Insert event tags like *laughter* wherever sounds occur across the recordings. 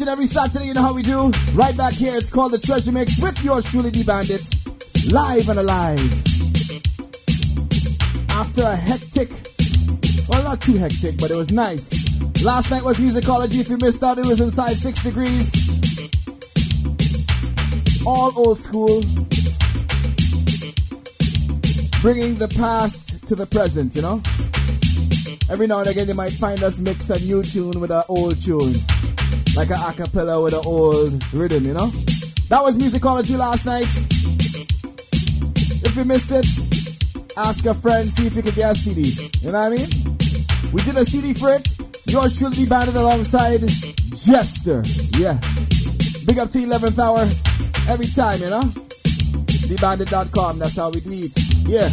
each and every Saturday, you know how we do. Right back here, it's called the Treasure Mix with yours truly, the Bandits, live and alive. After a hectic, well, not too hectic, but it was nice. Last night was musicology. If you missed out, it was inside six degrees. All old school, bringing the past to the present, you know? Every now and again, you might find us mix a new tune with an old tune, like a acapella with an old rhythm, you know? That was musicology last night. If you missed it, ask a friend, see if you can get a CD. You know what I mean? We did a CD for it. Yours should be banded alongside Jester. Yeah. Big up to 11th hour every time, you know? TheBandit.com, that's how we do it. Yeah.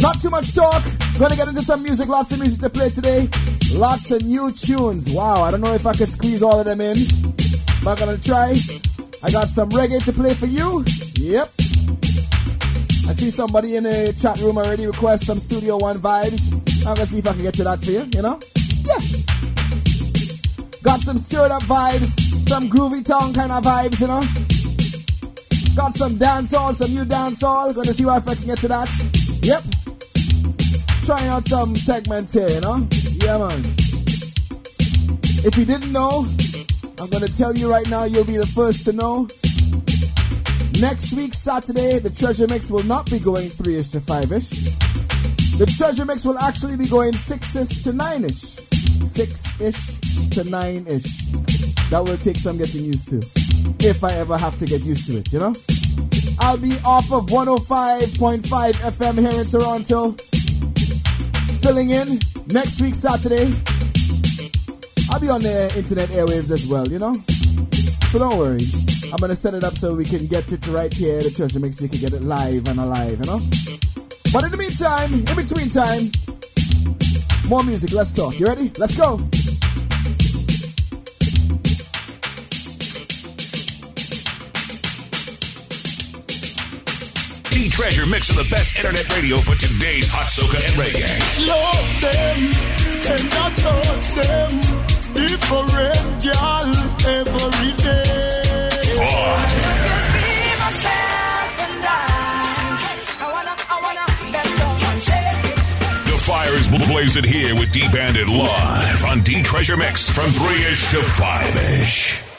Not too much talk. Gonna get into some music. Lots of music to play today. Lots of new tunes. Wow, I don't know if I could squeeze all of them in. But I'm gonna try. I got some reggae to play for you. Yep. I see somebody in the chat room already request some Studio One vibes. I'm gonna see if I can get to that for you, you know? Yeah. Got some stirred up vibes, some groovy town kind of vibes, you know? Got some dancehall, some new dancehall. Gonna see if I can get to that. Yep. Trying out some segments here, you know? Yeah, man. If you didn't know, I'm gonna tell you right now, you'll be the first to know. Next week, Saturday, the treasure mix will not be going 3 ish to 5 ish. The treasure mix will actually be going 6 ish to 9 ish. 6 ish to 9 ish. That will take some getting used to. If I ever have to get used to it, you know? I'll be off of 105.5 FM here in Toronto. Filling in next week, Saturday. I'll be on the internet airwaves as well, you know? So don't worry. I'm gonna set it up so we can get it right here, at the treasure mix, so you can get it live and alive, you know? But in the meantime, in between time, more music, let's talk. You ready? Let's go! The treasure mix of the best internet radio for today's hot soca and reggae. Love them and not touch them. Different girl every day. The fire is blazing here with D Bandit live on D Treasure Mix from 3 ish to 5 ish.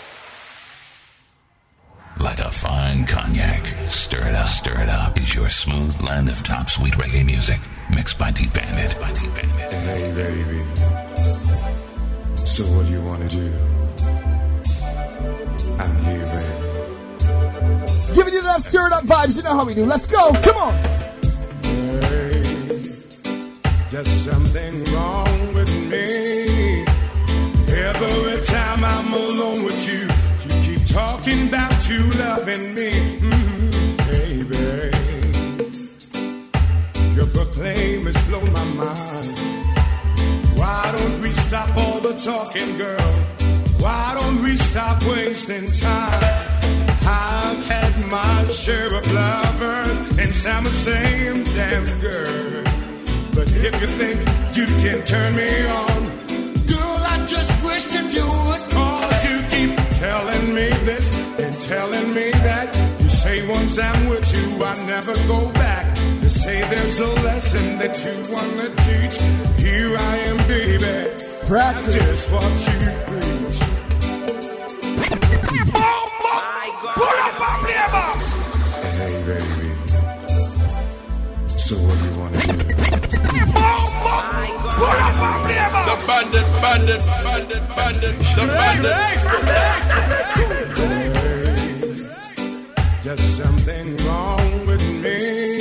Smooth blend of top sweet reggae music mixed by D Bandit. By D Bandit. Hey, baby. So what do you want to do? I'm here, baby. Giving you that stirred up vibes, you know how we do. Let's go, come on! Hey, there's something wrong with me. Every time I'm alone with you, you keep talking about you loving me. Has blown my mind. Why don't we stop all the talking, girl? Why don't we stop wasting time? I've had my share of lovers, and some the same damn girl. But if you think you can turn me on, girl, I just wish that you would. Cause you keep telling me this and telling me that. You say once I'm with you, I never go back. You say there's a lesson that you wanna teach. Here I am, baby. Practice. Just what you preach. Pull up and play. Hey, baby. So what do you wanna do? Pull up and play. The bandit, bandit, bandit, bandit, the bandit. There's something wrong with me.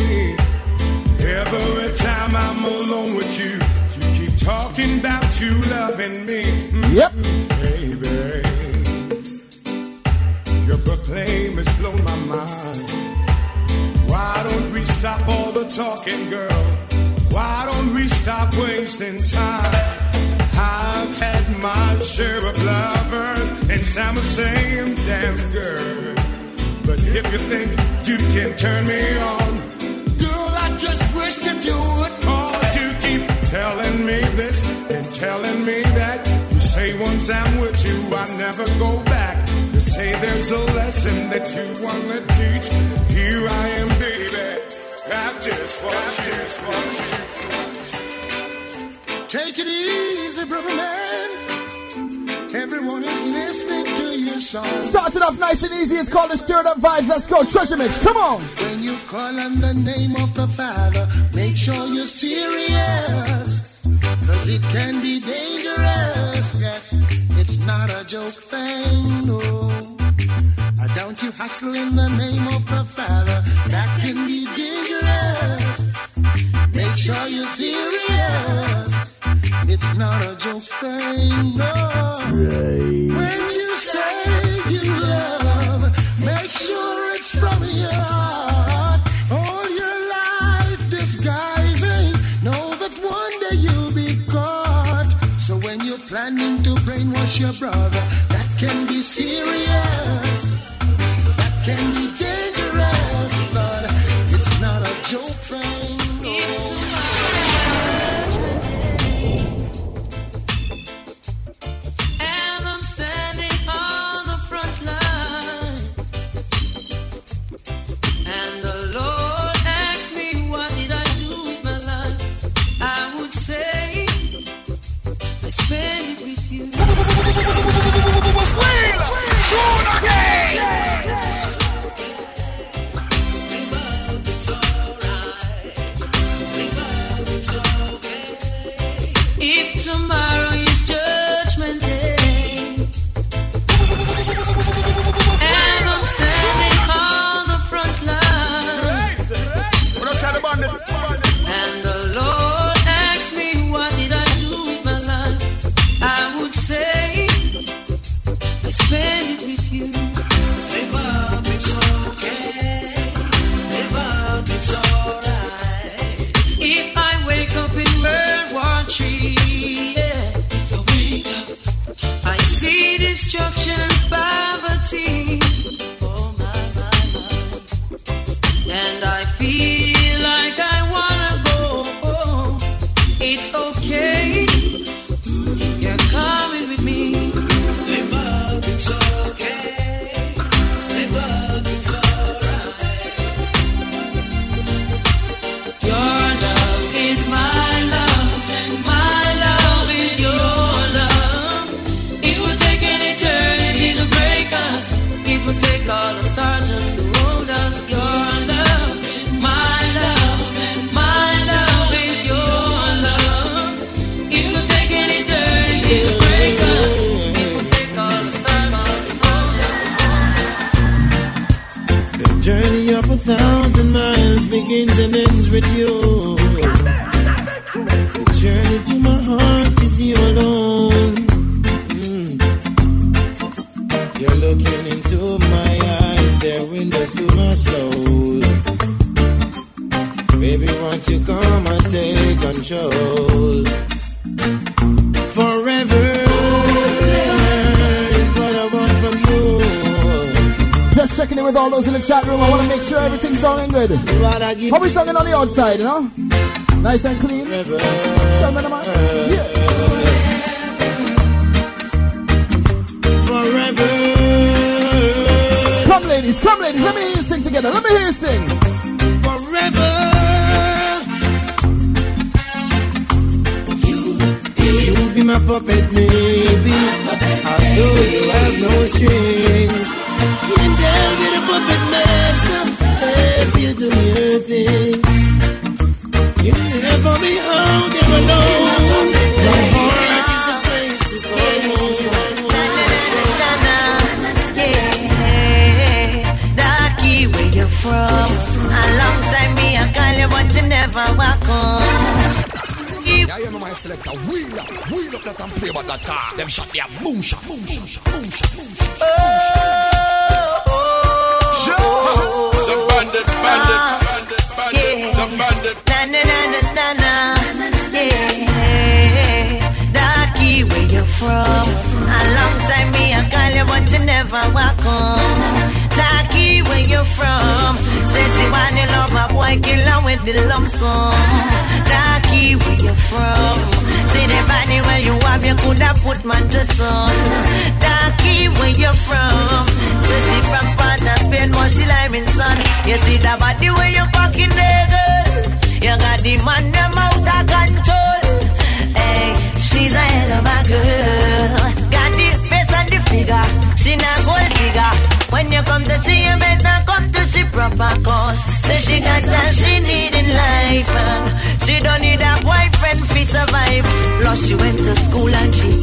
Every time I'm alone with you, you keep talking about you loving me. Mm-hmm. Yep. Baby, your proclaim has blown my mind. Why don't we stop all the talking, girl? Why don't we stop wasting time? I've had my share of lovers, and I'm the same damn girl. But if you think you can turn me on, just wish that you would. Cause you keep telling me this and telling me that. You say once I'm with you, I never go back. You say there's a lesson that you wanna teach. Here I am, baby. I just watch, Just want you. Take it easy, brother man. Everyone is listening to your song. Started off nice and easy. It's called the Stirred Up Vibes. Let's go. Treasure Mix. Come on. When you call on the name of the Father, make sure you're serious. Cause it can be dangerous. Yes, it's not a joke thing, no. Don't you hustle in the name of the Father. That can be dangerous. Make sure you're serious. It's not a joke thing, no. Right. When you say you love, make sure it's from your heart. All your life disguising, know that one day you'll be caught. So when you're planning to brainwash your brother, that can be serious. That can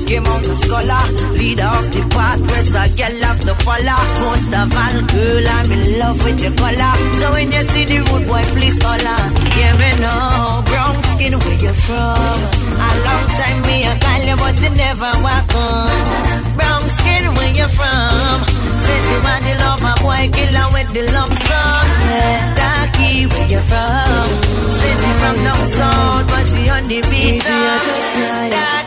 came out a scholar. Leader of the path, where's a girl have to follow. Most of all, girl, I'm in love with your color. So when you see the rude boy, please call her. Yeah, me know, brown skin, where you from? A long time me, I call you, but you never walk on. Brown skin, where you from? Say she want the love, a boy killer with the lump sum. Darky, where you from? Say she from down south, but she on the beat. Darky,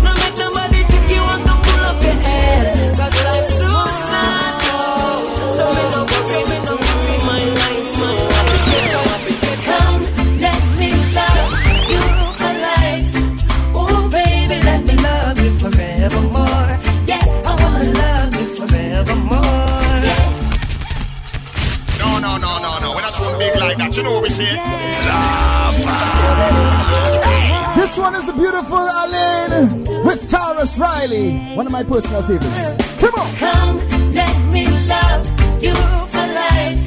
You know what we say? This one is the beautiful Alaine with Tarrus Riley, one of my personal favorites. Come on. Come, let me love you for life.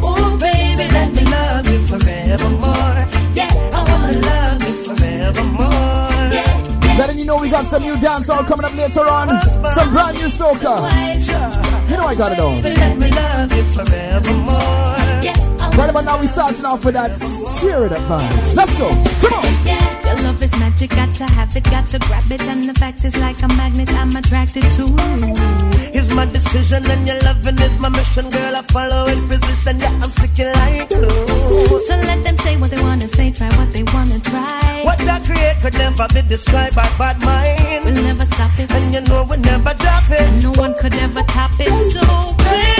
Oh, baby, let me love you forevermore. Yeah, I wanna love you forevermore. Yeah, Letting you know we got some new dancehall coming up later on. Some brand new soca. You know I got it on. Right about now we starting off with that cheer it up vibes. Let's go. Come on. Your love is magic, got to have it, got to grab it. And the fact is, like a magnet, I'm attracted to. It's my decision and your loving is my mission, girl. I follow in position, yeah, I'm sticking like glue. So let them say what they wanna say, try what they wanna try. What I create could never be described by bad mind. We'll never stop it, and you know we'll never drop it. no one could ever top it. So, baby,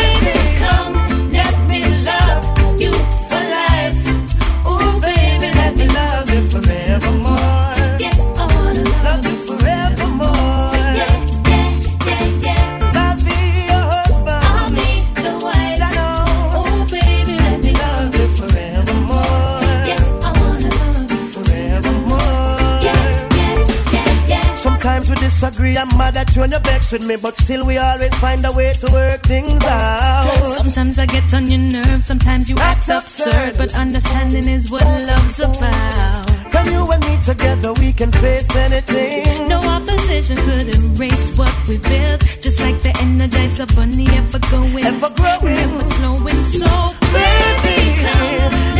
Sometimes I'm mad at you and you vex with me, but still we always find a way to work things out. Sometimes I get on your nerves, sometimes you act absurd, but understanding is what love's about. Come you and me together, we can face anything. No opposition could erase what we built, just like the Energizer Bunny ever going, Ever growing. never slowing. So, Baby,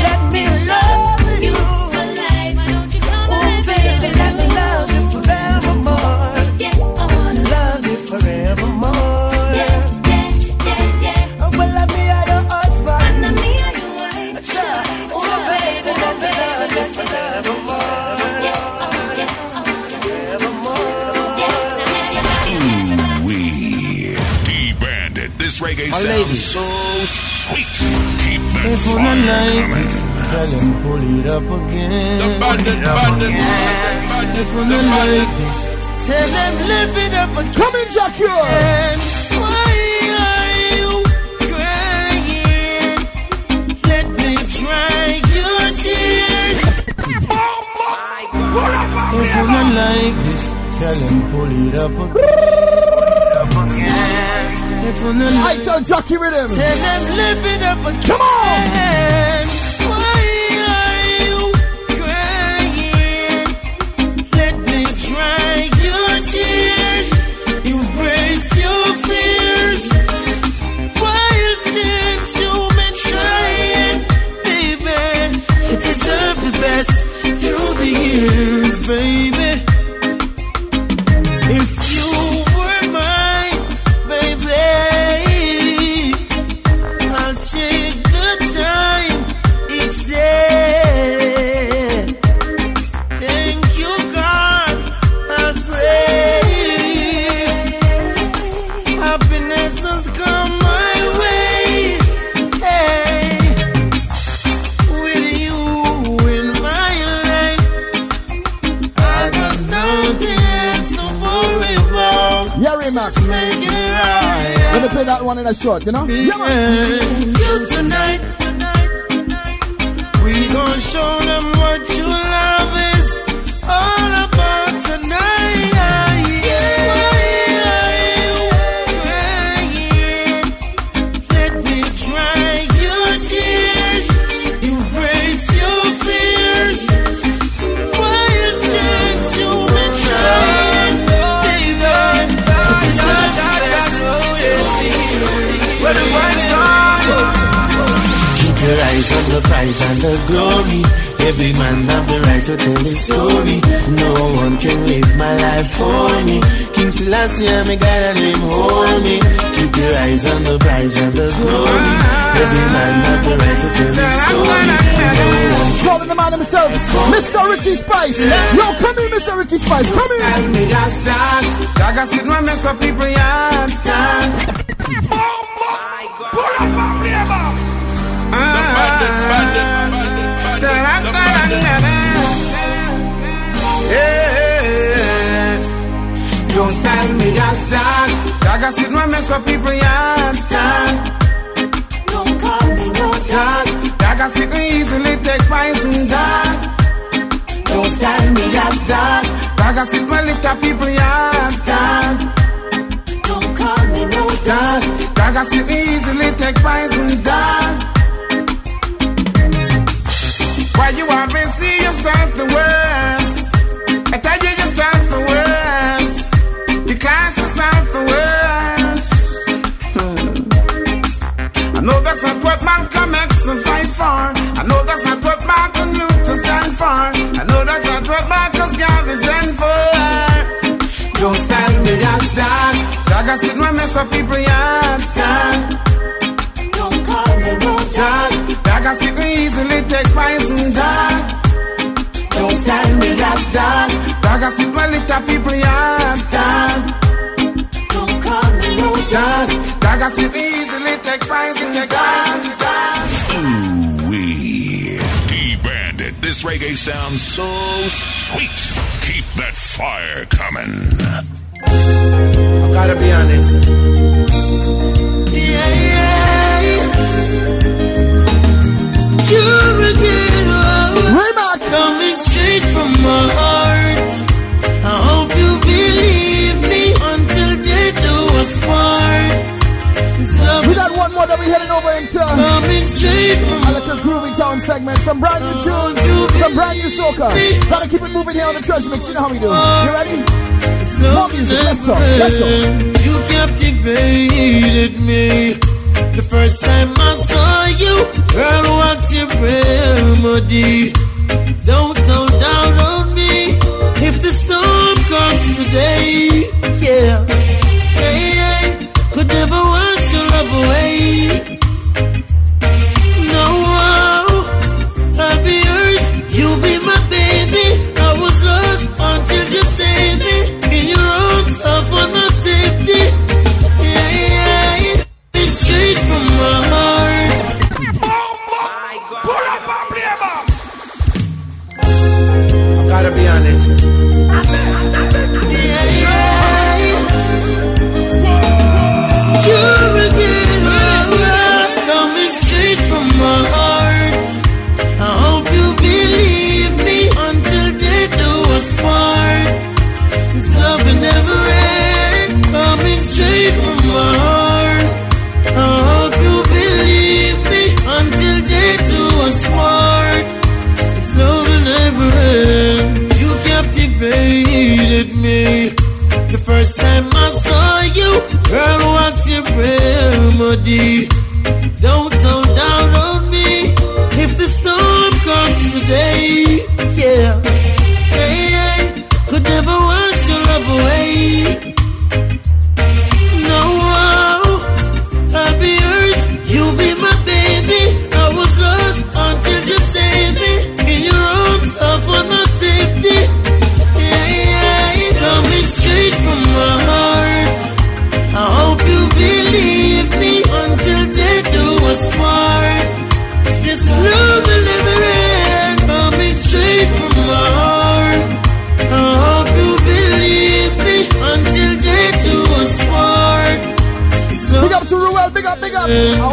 let me 90s. So sweet. Keep that fire the 90s, tell him pull it up again. The bandit, bandit, bandit, bandit. From the, the 90s, tell him live it up again. Come in, Jackie. Jockey Rhythm. Tell them lift it up again. Come on. Short, you know? Yeah, man. You tonight, the prize and the glory. Every man have the right to tell his story. No one can live my life for me. King Selassie, I'm a God and him hold me. Keep your eyes on the prize and the glory. Every man have the right to tell his story. No one Calling the man himself, Mr. Richie Spice. Yo, come here, Mr. Richie Spice. Come here. Tell me just that. Gaga sit my mess up people yard. Don't stand me just that. Gaga sit my mess with people yard. Don't call me no dog. Gaga sit me easily take poison dog. Don't stand me just that. Gaga sit my little people yard. Don't call me no dog. Gaga sit me easily take poison dog. Why you always see yourself the worst? I tell you yourself the worst. You class yourself the worst. Hmm. I know that's not what Malcolm X and fight for. I know that's not what Martin Luther stand for. I know that's not what Marcus Garvey stand for. Don't stand me just that. Dog, I sit my mess up people yard. Take poison dog. Don't stand me just dog. Dog, I sit my little people yard. Don't call me no dog. Dog, I sit me easily take poison dog. Ooh-wee. D-Bandit. This reggae sounds so sweet. Keep that fire coming. I gotta be honest. Yeah, yeah. We heading over into straight from a groovy town segment. Some brand new oh, tunes, some brand new soca. Gotta keep it moving here on the Treasure Mix. You know how we do. You ready? More music. Let's talk. Let's go. You captivated me. The first time I saw you, girl, what's your remedy? Don't hold down on me if the storm comes today. Yeah, hey, hey, could never wash your love away. Remedy? Up,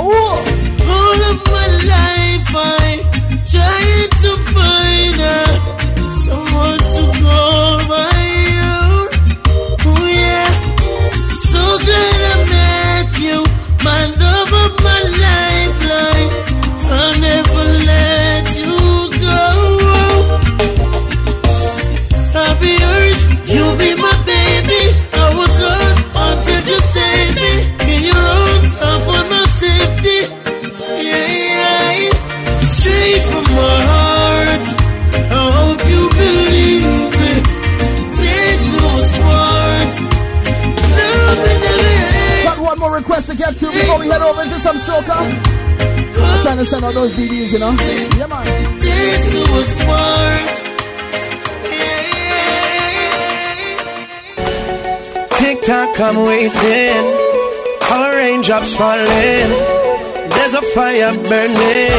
more request to get to before we head over into some soca. I'm trying to send out those BDs, you know. Yeah, man. Take those words. Tick tock, I'm waiting. Our raindrops falling. There's a fire burning.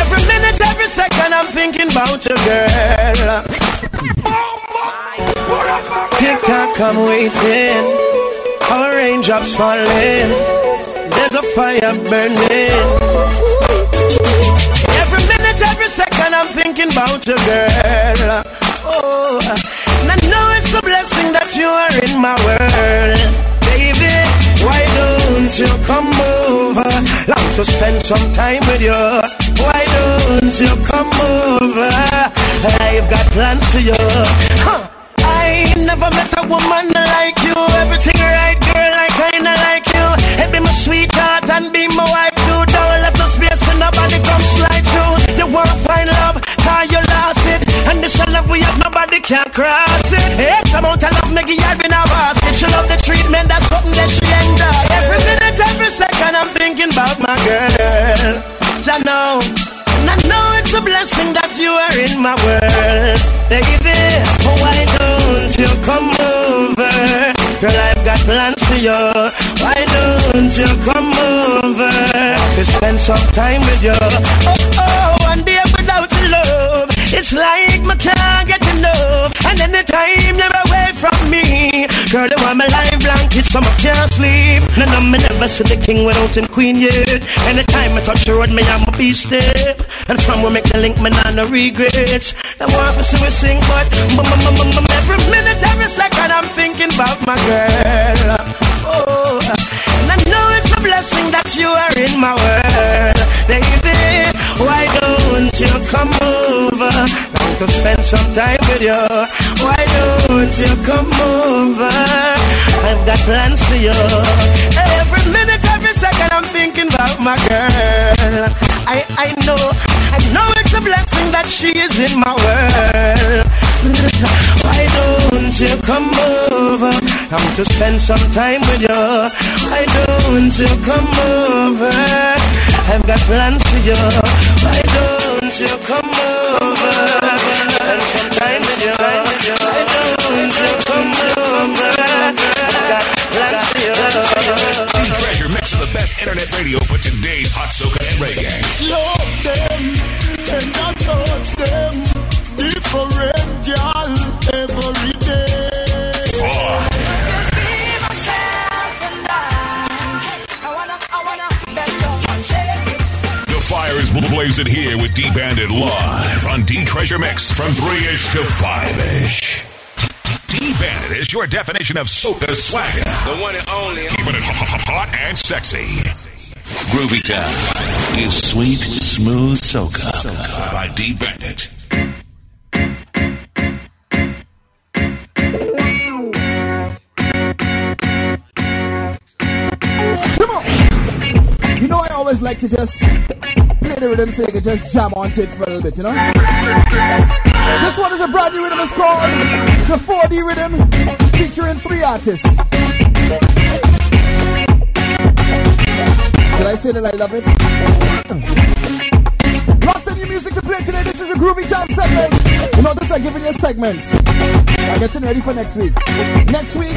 Every minute, every second, I'm thinking about you, girl. Oh, Tick tock, I'm waiting. Our raindrops falling. There's a fire burning. Every minute, every second, I'm thinking about you, girl. Oh, and I know it's a blessing that you are in my world, baby. Why don't you come over? Love to spend some time with you. Why don't you come over? I've got plans for you. Huh. I never met a woman like you. Everything right, and be my wife too. Don't let no space for nobody come slide through. You wanna find love, cause you lost it. And this love we have, nobody can cross it. X amount of love, make you in a basket. She love the treatment, that's something that she enjoy. Every minute, every second, I'm thinking about my girl. I know. And I know it's a blessing that you are in my world, baby. Why don't you come over? Girl, I've got plans you. Why don't you come over? To spend some time with you. Oh, oh, one day without love. It's like my can't get enough. And anytime you're away from me, girl, you want my life blanket, so I can't sleep. No, no, me never see the king without him queen yet. Anytime I touch the road, me I'm a beast step. And from we make the link, me nah no regrets. I want to see we sing, but mm, mm, mm, mm, mm, every minute, every second, I'm thinking about my girl. And I know it's a blessing that you are in my world, baby. Why don't you come over? Want to spend some time with you. Why don't you come over? I've got plans for you. Every minute, every second, I'm thinking about my girl. I, I know, I know it's a blessing that she is in my world. *laughs* Why don't you come over? I'm to spend some time with you. Why don't you come over? I've got plans for you. Why don't you come over? Spend some time with you. Why don't you come over? I've got plans for you. The treasure mix of the best internet radio for today's hot soca and reggae. Love them and I touch them. Different girl every fire is blazing here with D Bandit live on D Treasure Mix from 3 ish to 5 ish. D Bandit is your definition of soca swagger. The one and only. Keeping it hot and sexy. Groovy Town is sweet, smooth soca by D Bandit. You know, I always like to just play the rhythm so you can just jam onto it for a little bit, you know? This one is a brand new rhythm. It's called the 4D Rhythm, featuring three artists. Did I say that I love it? Lots of new music to play today. Groovy Town segment. You know, this I'm giving you segments. I'm getting ready for next week. Next week,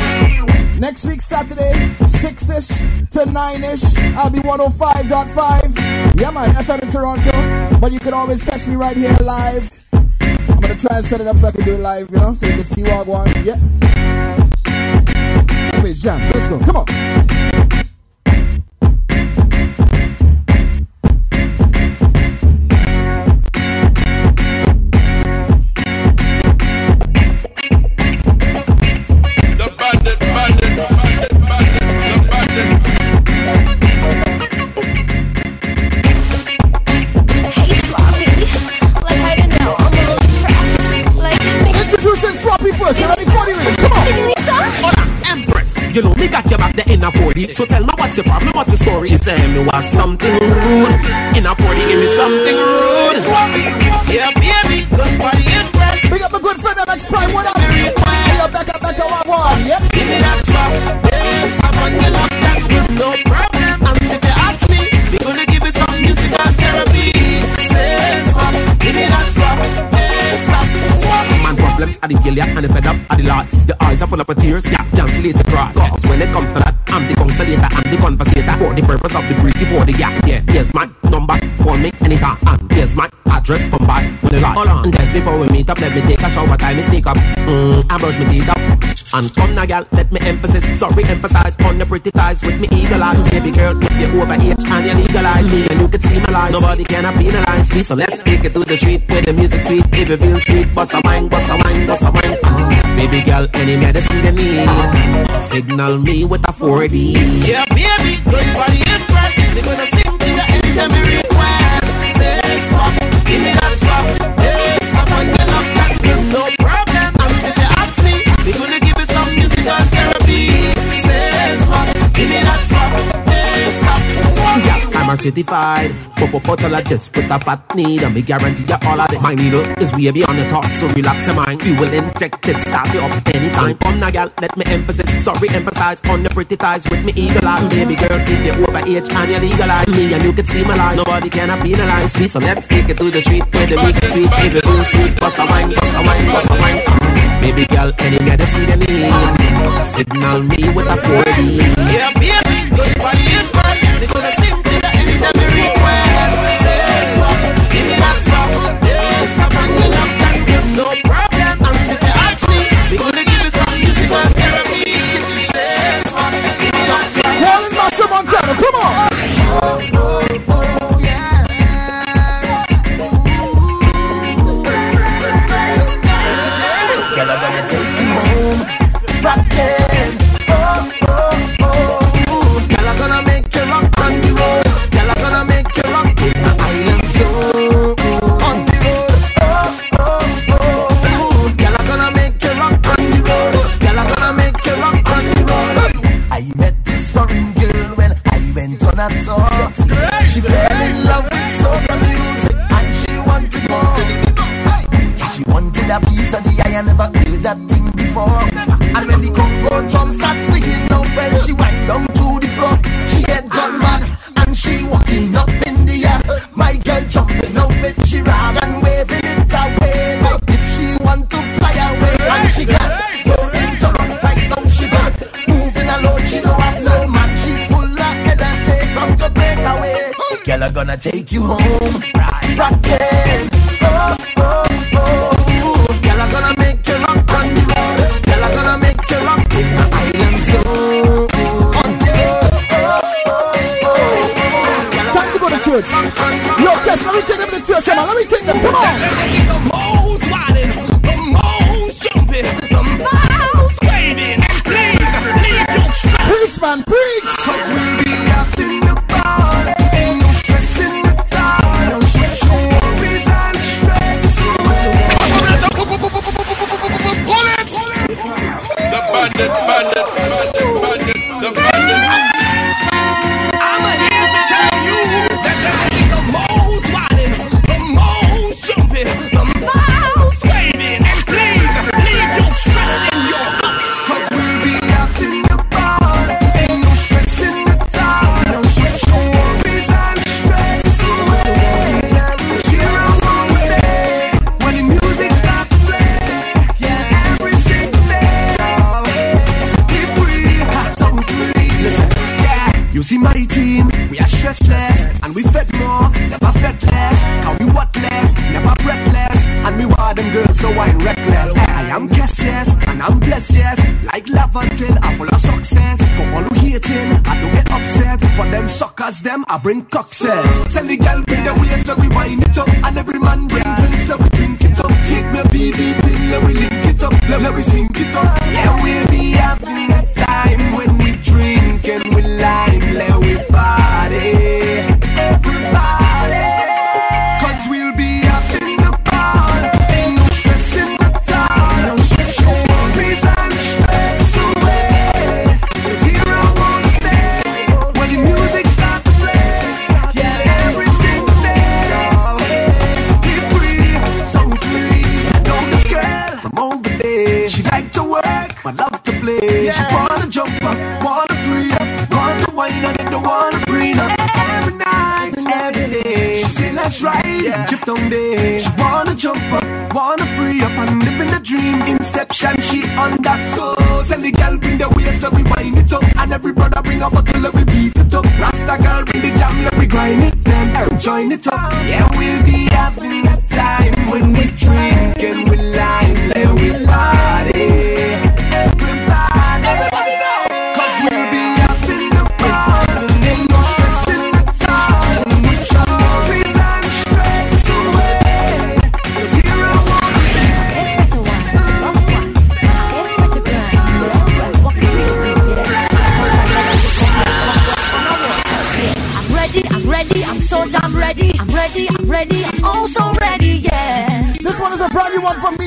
next week, Saturday, 6 ish to 9 ish, I'll be 105.5. Yeah, man, FM in Toronto. But you can always catch me right here live. I'm gonna try and set it up so I can do it live, you know, so you can see what I want. Yeah. And bass jam. Let's go. Come on. A 40. So tell me what's your problem, what's your story? She said me was something rude. In a 40, give me something rude. Yeah, baby, good body Empress. Big up my good friend MX Prime. What up? Hey, yo, back up, back up, one, one. Yep. Give me that swap. Yes, I'm on the love that with no problem. And if you ask me, we gonna give it some musical therapy. Say swap. Give me that swap. Yes, swap, swap. Man problems are the failure and the fed up are the lots. The eyes are full of tears, yeah, later cry. Cause when it comes to that, I'm the consolator, I'm the conversator for the purpose of the pretty for the gap. Yeah, here's my number, call me anytime. And here's my address, come by when you like. Hold on, just before we meet up, let me take a shower, time me sneak up. Mm, I brush my teeth up. And come now, girl, let me emphasize, sorry, emphasize on the pretty thighs with me eagle eyes. Baby girl, if you're over age and you legalize, me and you can see my alive. Nobody can have penalize sweet, so let's take it to the street where the music sweet. If you feel sweet, bust a wine, bust a wine, bust a wine. Baby girl, any medicine they need, signal me with a 4D. Yeah, baby, good body impress. They gonna sing to you anytime swap. Yeah, I'm a certified Popopotologist with a fat need And we guarantee you all of this My needle is way beyond your thoughts So relax your mind. Fuel injected Start it up anytime. Come now gal Let me emphasize Sorry emphasize. On the pretty thighs With me eagle eyes. Baby girl If you're over age And you legalize Me and you can steam alive. Nobody can penalize me So let's take it to the street Where the music sweet Baby feel sweet. Bust a wine Bust a wine Bust a wine. Mm. Baby girl Any medicine you need Signal me with a 4D Yeah baby Good body impress They gonna sing on. She fell in love with soca music and she wanted more. She wanted a piece of the eye, I never heard that thing before. And when the Congo drum start singing out, well, she wind down to the floor. She had gone mad, and she walking up in the air. My girl jumping out with she rag take you home, rockin'. Oh, oh, oh. Girl, I'm gonna make you rock on the road. Girl, I'm gonna make you rock in the island zone. On the. Oh, oh, oh. Time to go to church. Yo, Kes, let me take them to church, man. Let me take them. Come on. I bring cocks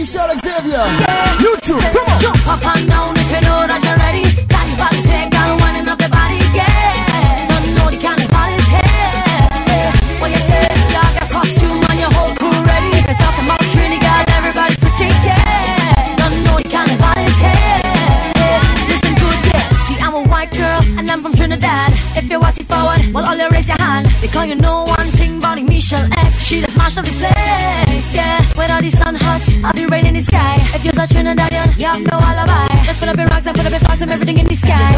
Michelle Xavier. YouTube, come on. Jump up and down if you know that you're ready. Daddy body take and winding up the body, yeah. Don't know the kind of body's here. What you say, got your costume on, your whole crew ready. If you're talking about Trinidad, got everybody pretty, yeah. Don't know the kind of body's here. Listen good, yeah. See, I'm a white girl and I'm from Trinidad. If you're watching forward, well, all you raise your hand. Because you know one thing about Michelle X. She just mashed of the place. You're a Trinidadian, you have no alibi. Just fill up your rocks and fill up your thoughts and everything in the sky.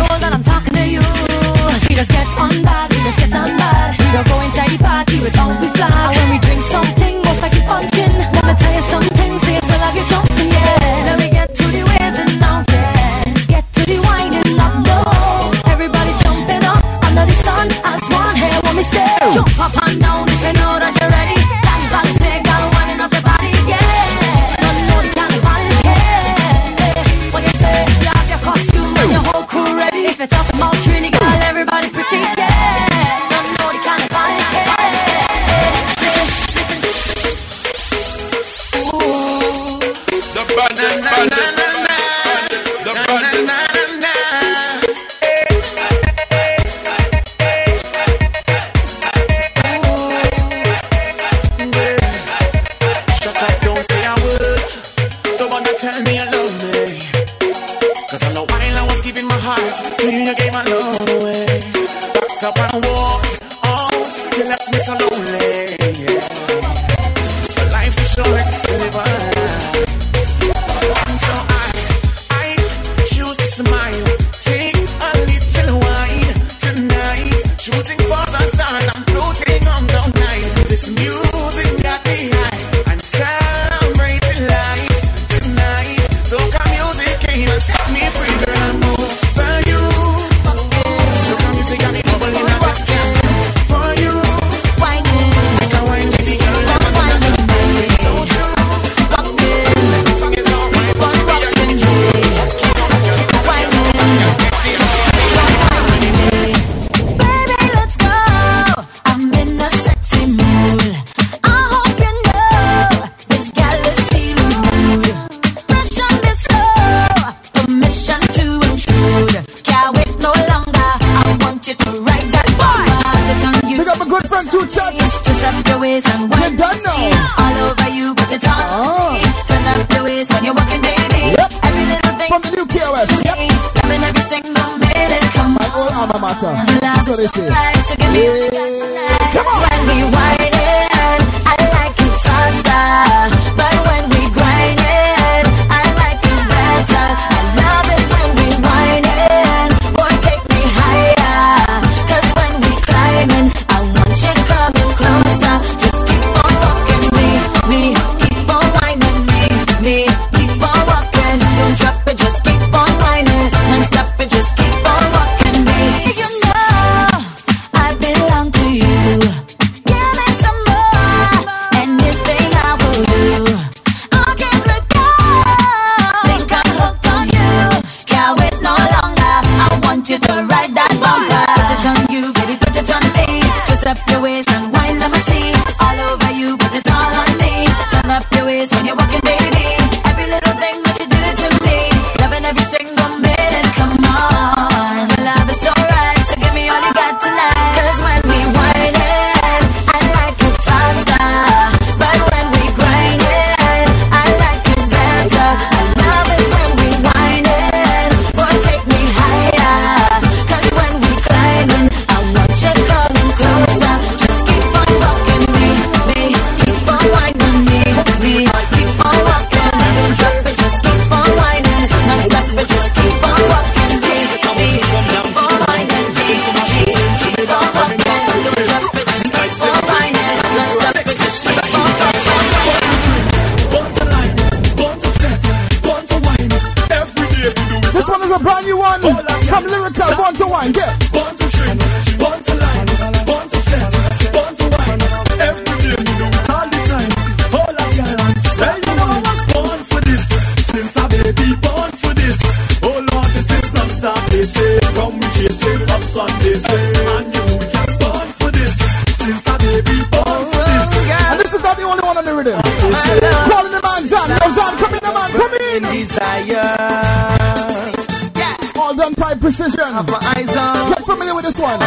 You're familiar with this one?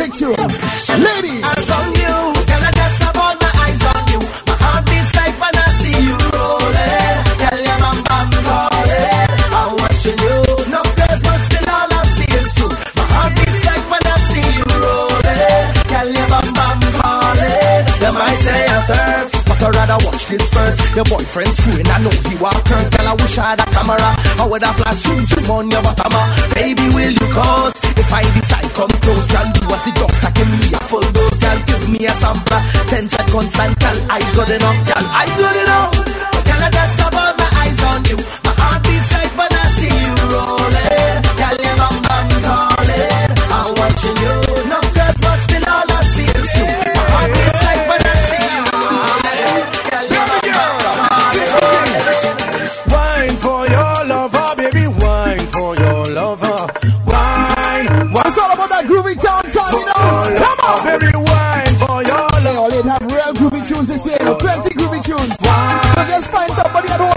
Picture. Ladies. I rather watch this first. Your boyfriend's screen, I know he walk turns. Girl, I wish I had a camera. I would have flash zoom zoom on your bottom. Baby, will you cause? If I decide come close, girl, do as the doctor give me a full dose. Girl, give me a sample. Ten seconds and tell I got enough. Girl, I got enough. Girl, that's about my eyes on you. every tune. Just find somebody at home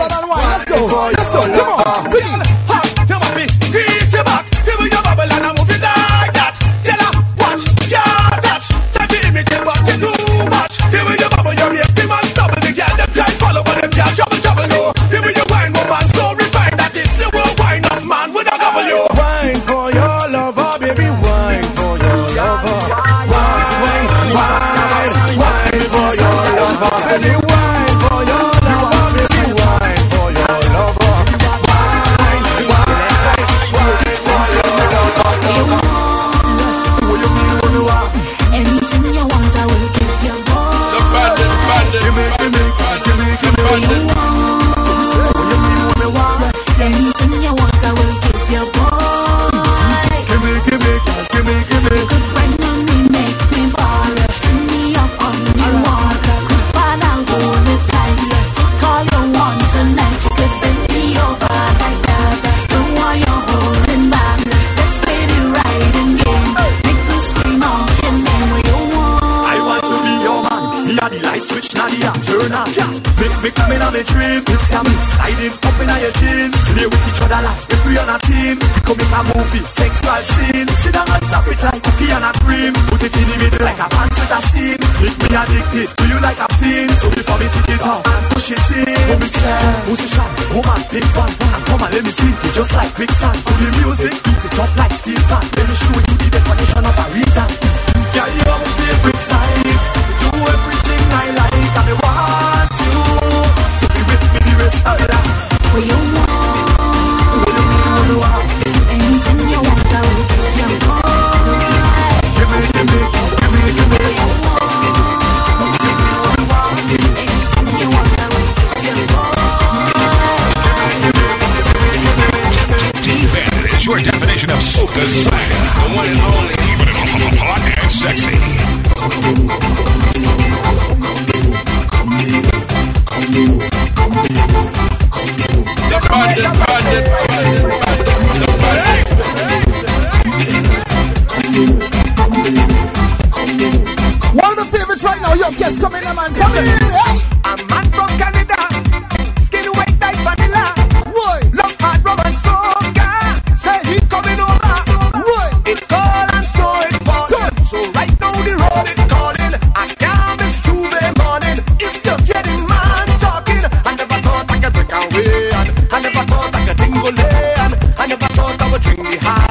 me high.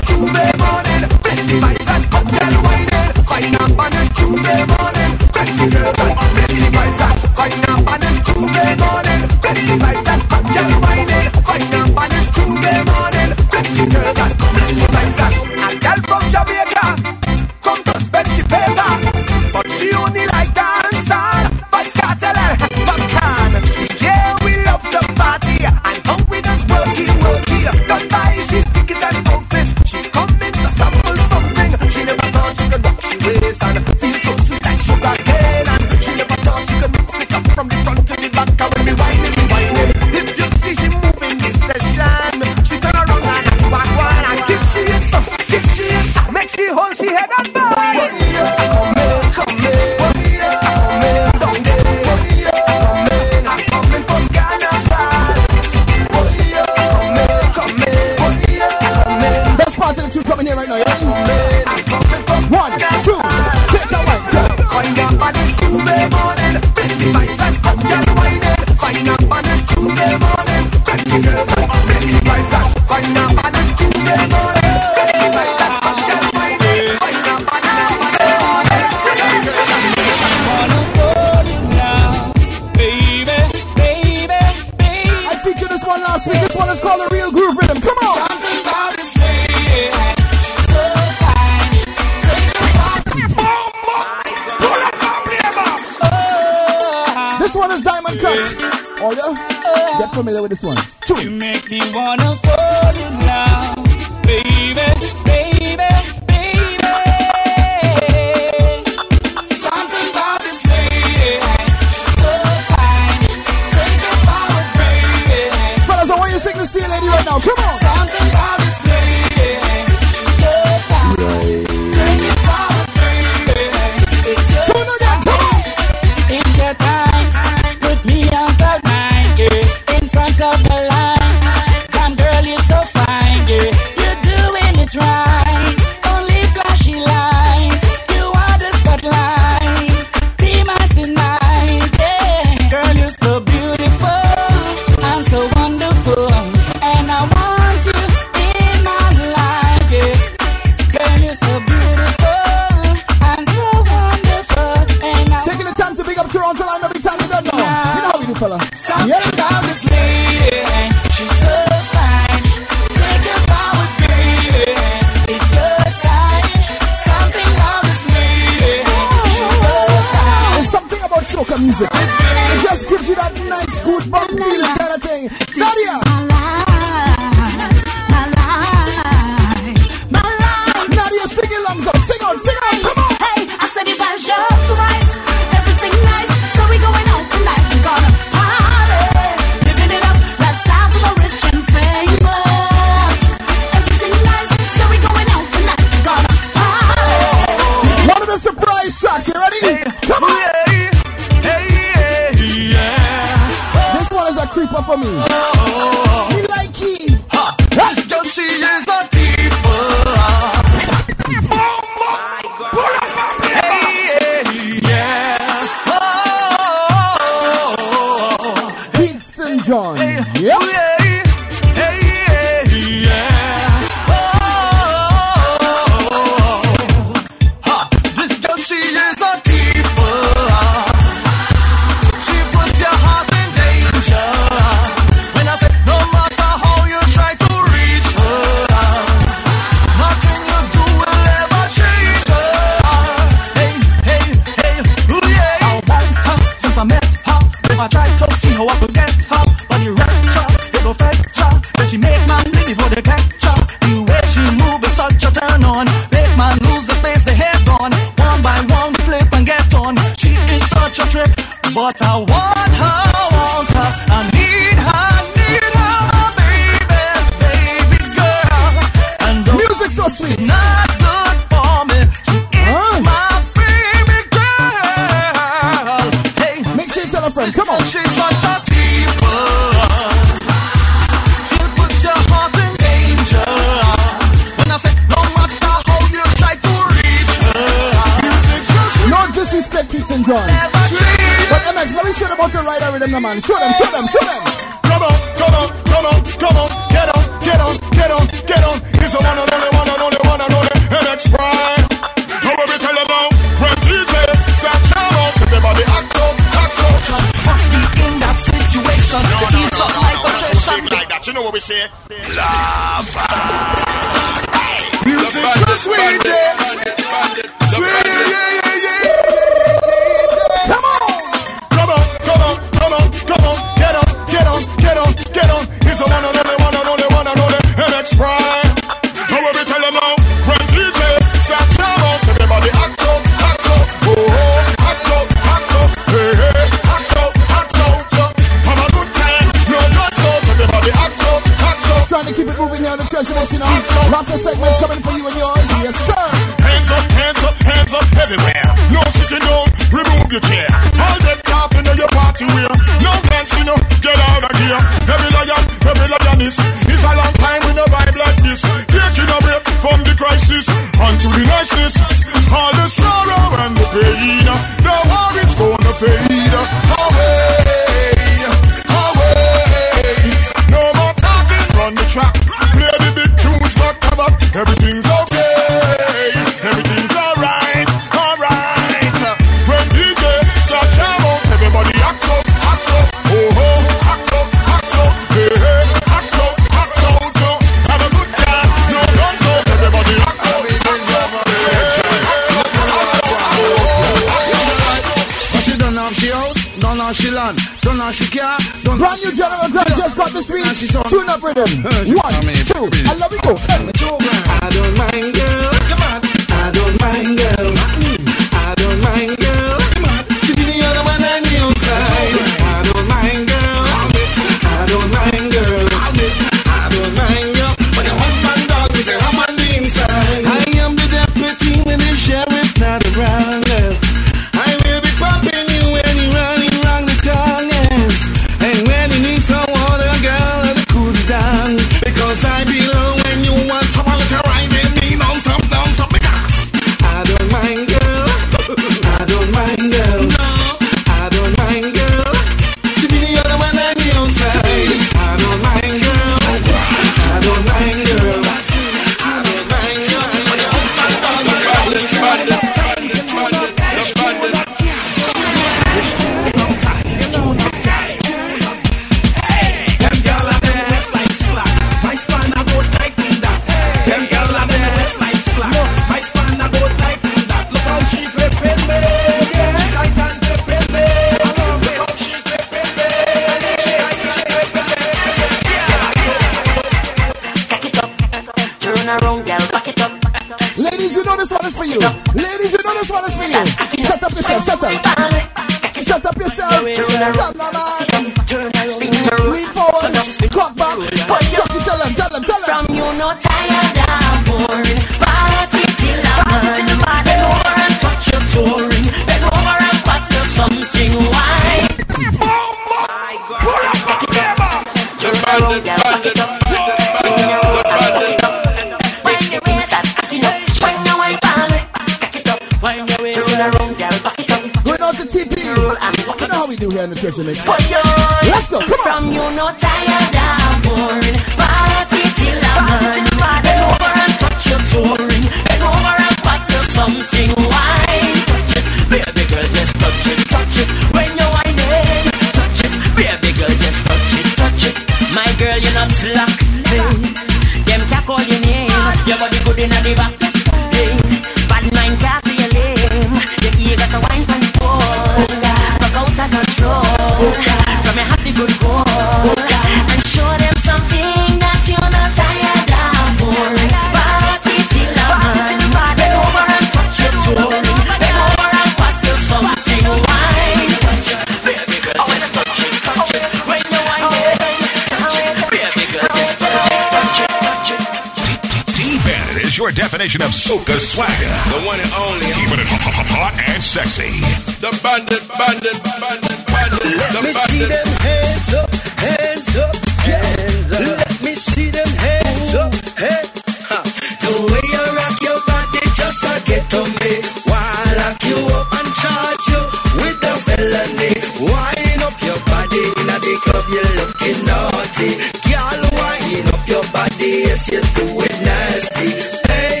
wind up your body, yes, you do it nasty. Hey,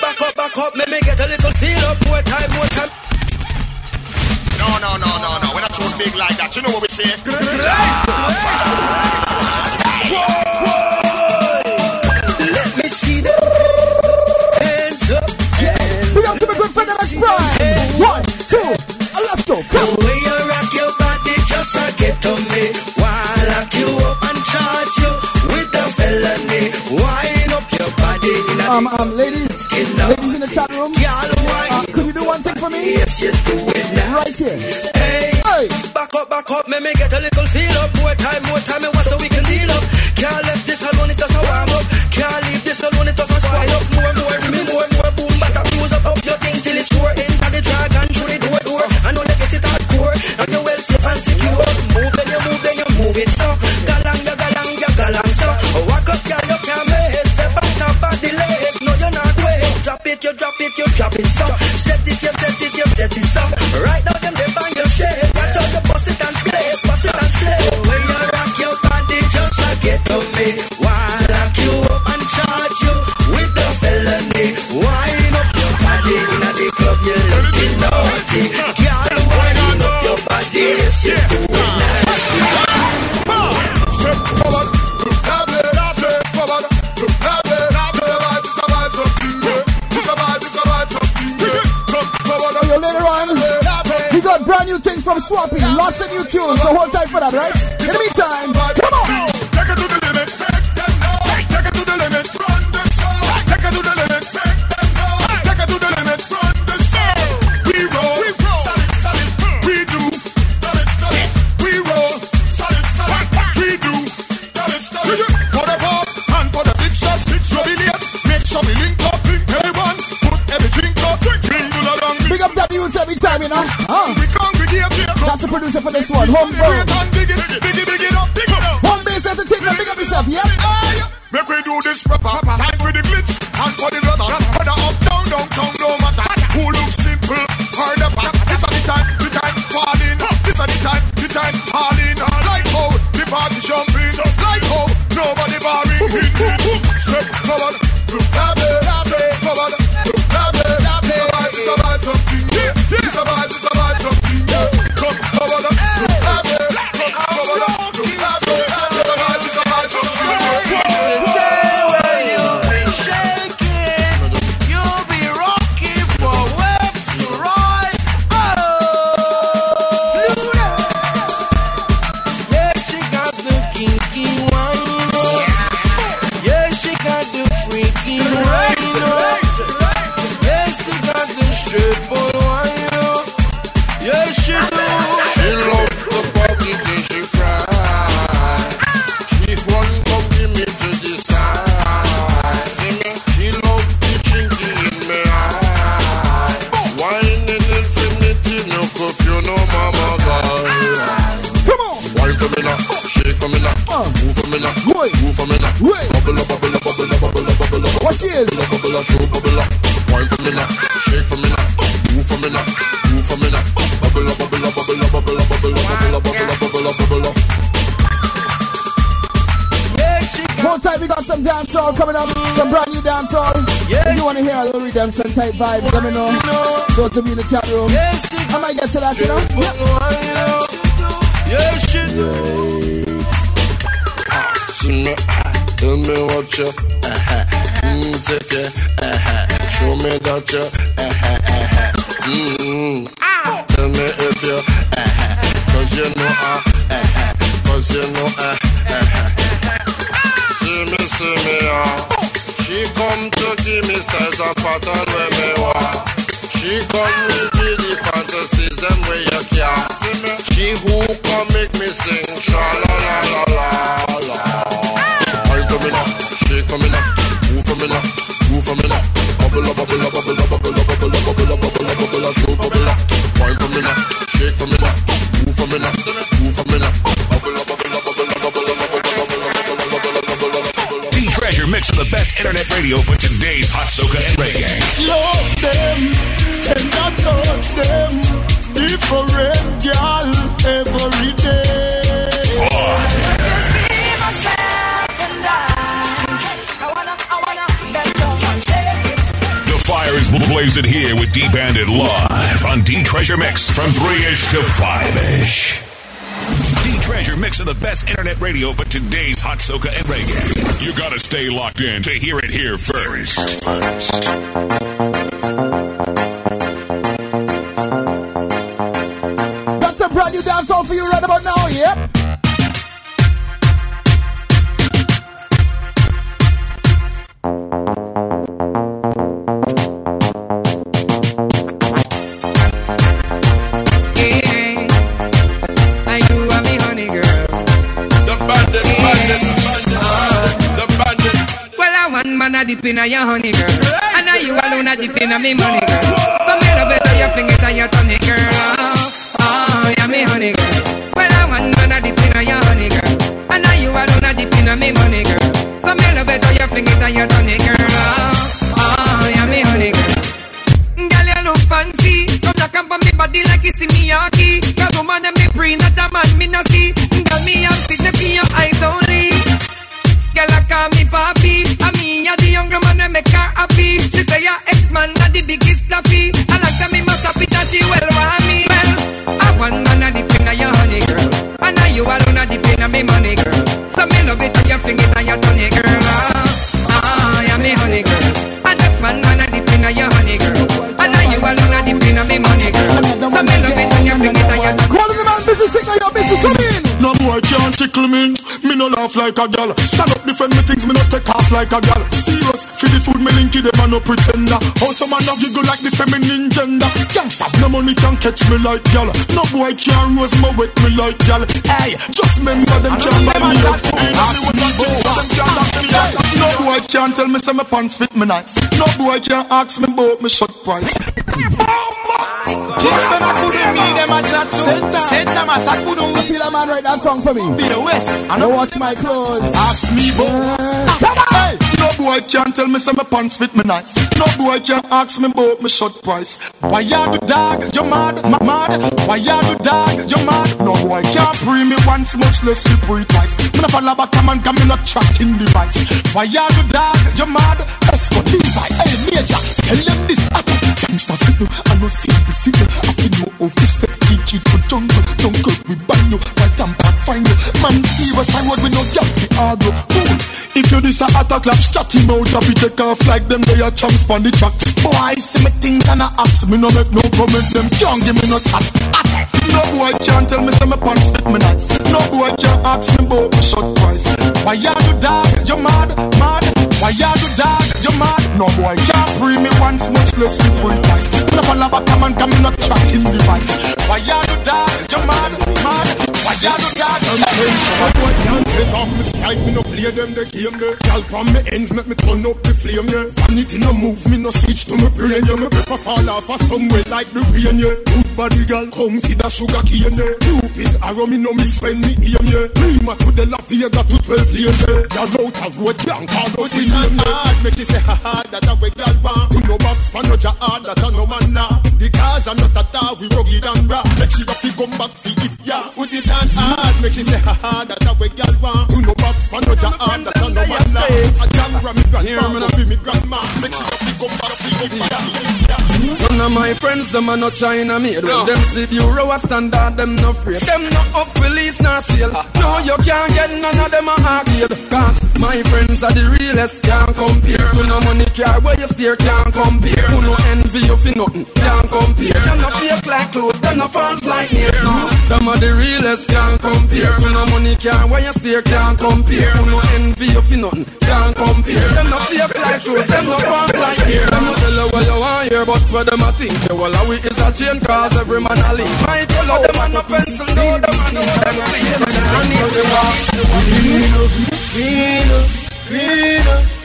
back up, back up, me get a little feel up. More time, more time. No, no, no, no, no. We're not big like that. You know what we say? Good. swappy, lots of new tunes, so hold tight for that, right? In the meantime, all redemption type vibe. let me know. Go to me in the chat room. I might get to that, you know? Yep. Uh-huh. Tell me what you, uh-huh, mm, take it, uh-huh, show me that you, uh-huh, uh-huh, mm, mm. tell me if you, uh-huh, cause you know, uh, uh-huh, cause you know, uh, uh-huh, uh-huh. see me, see me, uh, come to give me styles and pattern where me want. She come with me the fantasies them where you can't. She who come make me sing sha la la la la la. Are for me now? Shake for me now? Move for me now? Move for me now? Bubble up, bubble up, bubble up, bubble up, bubble up, bubble up, bubble up, bubble up, show bubble up. Wine for me now? Shake for me now? Move for me now? Move for me now? Mixing the best internet radio for today's hot soca and reggae. Love them, tender touch them. Different girl every day. The fire is blazing here with D Bandit live on D Treasure Mix from 3 ish to 5 ish. D Treasure mix of the best internet radio for today's hot soca and reggae. You gotta stay locked in to hear it here first. That's a brand new dance song for you right about now, yep. mi mano. Like a gal. Stand up defend me things. Me no take off like a gal. Serious for the food me linky them a no pretender. How some man no giggle like the feminine gender. Youngsters no money can catch me like gal. No boy can rose me wet me like gal. Hey, just remember them can't buy me out. Ain't only one that them can't dash me out. No boy can't tell me say my pants fit me nice. No boy can't ask me about me short price. Kingston, I couldn't be them a chat to. Center mass, I couldn't be. Feel a man write that song for me. Be the West. I don't watch my clothes. Ask me, boy. Come on. No boy can't tell me say my pants fit me nice. No boy can ask me about my short price. Why you do dog? You mad? Ma- mad? Why you do dog? You mad? No boy can't pre me once, much less me pre twice. Me no follow back a man, cause me not tracking device. Why you do dog? You mad? Escort by a major. Tell them this apple. Gangsta simple, I know simple, simple. I can know office the teach it to jungle, jungle. We ban you, my time back, find you. Man, serious, I would we no gap the argo you this a attack clap, shut him out, if you take off like them, they are champs on the track. Boy, see me things and I ask me, no make no comment, them can't give me no chat. No boy can't tell me say my pants fit me nice. No boy can't ask me about my short price. Why you do dog? You mad? Mad? Why you do dog? You mad? No boy can't pre me once, much less me pre twice. No follow back a man, come me not tracking device. Why you do dog? You mad? Mad? Why you do dog? I'm saying so boy can't take off me strike, me no play them the game there. Gal from me ends make me turn up the flame yeah. Vanity no move me no switch to me brain yeah. Me prefer fall off a somewhere like the rain yeah. Good body gal come feed a sugar cane yeah. Cupid arrow me no miss when me aim yeah. Prima to the La Vega to 12 lanes yeah. Y'all out of road can't call out the name yeah. Make you say ha ha that a way gal want. You no box for no ja hard that a no man nah. The cars are not at all we rugged and raw. Make she fi come back fi it yeah. Put it on hard. Make she say ha ha that a way gal want. You no box for no ja hard that a no man nah. A jam ram me grandpa fi me grandma. Make she fi come back fi it yeah. None of my friends, them are not China made. When them see Bureau a standard, them no afraid. Them no up release nor sale. No, you can't get none of them a arcade. Cause my friends are the realest, can't compare. To no money car where you steer, can't compare. Who no envy you for nothing, can't compare. Them no fake like clothes, them no false like nails. No, them are the realest, can't compare. To no money car where you steer, can't compare. Who no envy you for nothing, can't compare. Them no fake like clothes, them no false like nails. Them no tell you what you want here, but where them a think The wall we is a chain cause every man a lead My color them a no pencil no them a no them clean When them run in the walk. Green up, green up, green up,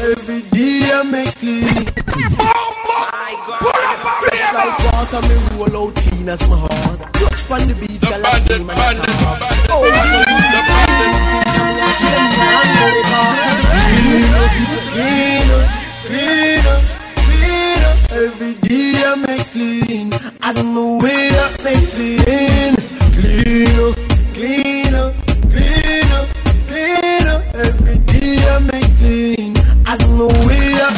Every day I make clean. Like water, me roll out clean as my heart. Touch pon the beat, girl, I scream and I can't. Oh, what a Every day I make clean. I don't know where I make clean. Clean up, clean up, clean up, clean up. Every day I make clean. I don't know where I.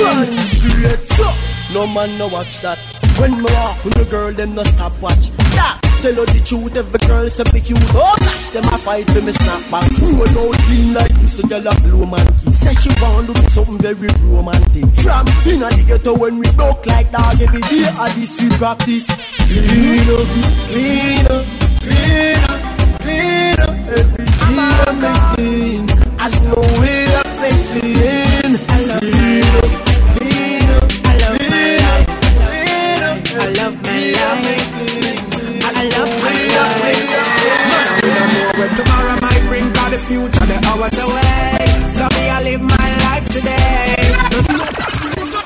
Run straight so. No man no watch that. When me walk with the girl, them no stop watch. Yeah, tell her the truth, every girl say me cute. Oh gosh, them a fight for me snap back. Roll out clean like this, so girl a blow man key. Say she want to do something very romantic. From inna the ghetto when we broke like dog every day, I this we practice. Clean up, clean up, clean up, clean up. Every day I make clean. I know where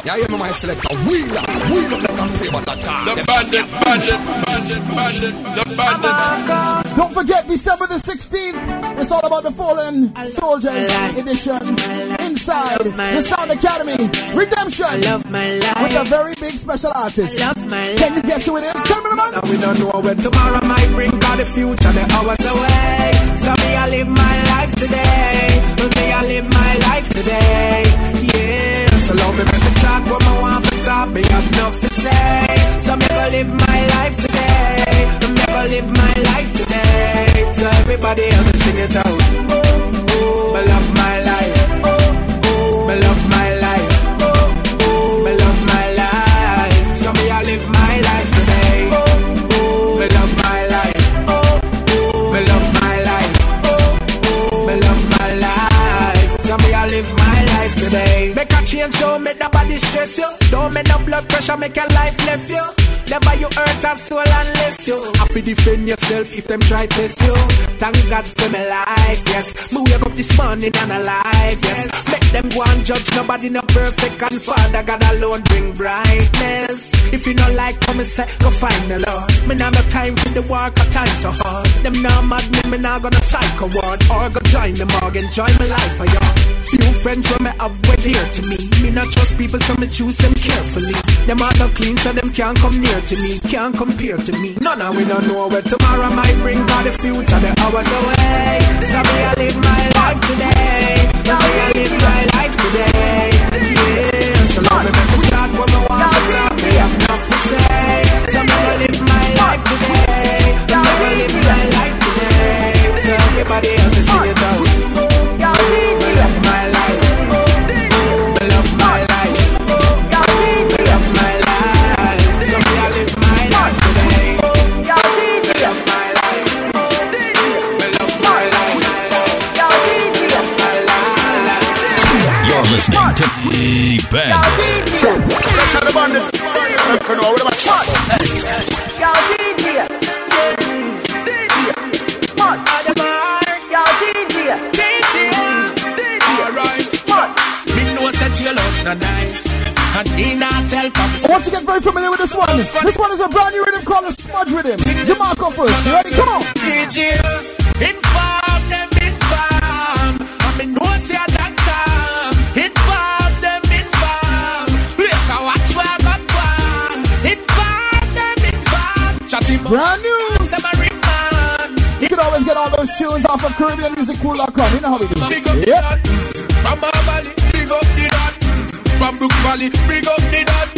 Yeah, you know my selector. Wheel up, wheel up, let them play about that car. The bandit, bandit, bandit, bandit, the bandit. Don't forget December the 16th. It's all about the fallen soldiers edition. Inside the Sound Academy Redemption with a very big special artist. Can you guess who it is? Tell me the man. Now we don't know where tomorrow might bring, cause the future the hours away. So me, I live my life today. Me, I live my life today. Yeah, so love me talk what I want to talk. Me have enough to say. So me go live my life today. Me go live my life today. So everybody help me sing it out. Pressure, make your life left you. Never you hurt a soul unless you have to defend yourself if them try test you. Thank God for my life, yes. Me wake up this morning and alive, yes. Make them go and judge nobody no perfect and Father God alone bring brightness. If you not like come and say, go find the Lord. Me now no time for the work, a time so hard. Them now mad me, me now gonna psycho ward or go join the morgue, join my life for y'all. Few friends when me have were dear to me. Me not trust people, so me choose them carefully. Them are not clean, so them can't come near to me, can't compare to me. No, no, we don't know where tomorrow might bring, cause the future the hours away. So me I live my life today. If you know what about chat. Yo, DJ. Smart. Yo, DJ. Alright. Me know say jealous not nice. And me not tell Papa. I want you to get very familiar with this one. This one is a brand new rhythm called the Smudge Rhythm. Demarco first. You ready? Come on. DJ, inform them, Brand new. Them a. You can always get all those tunes off of CaribbeanMusicCool.com. You know how we do. Big up Yep. From Bar Valley, big up the dot. From Brook Valley, big up the dot.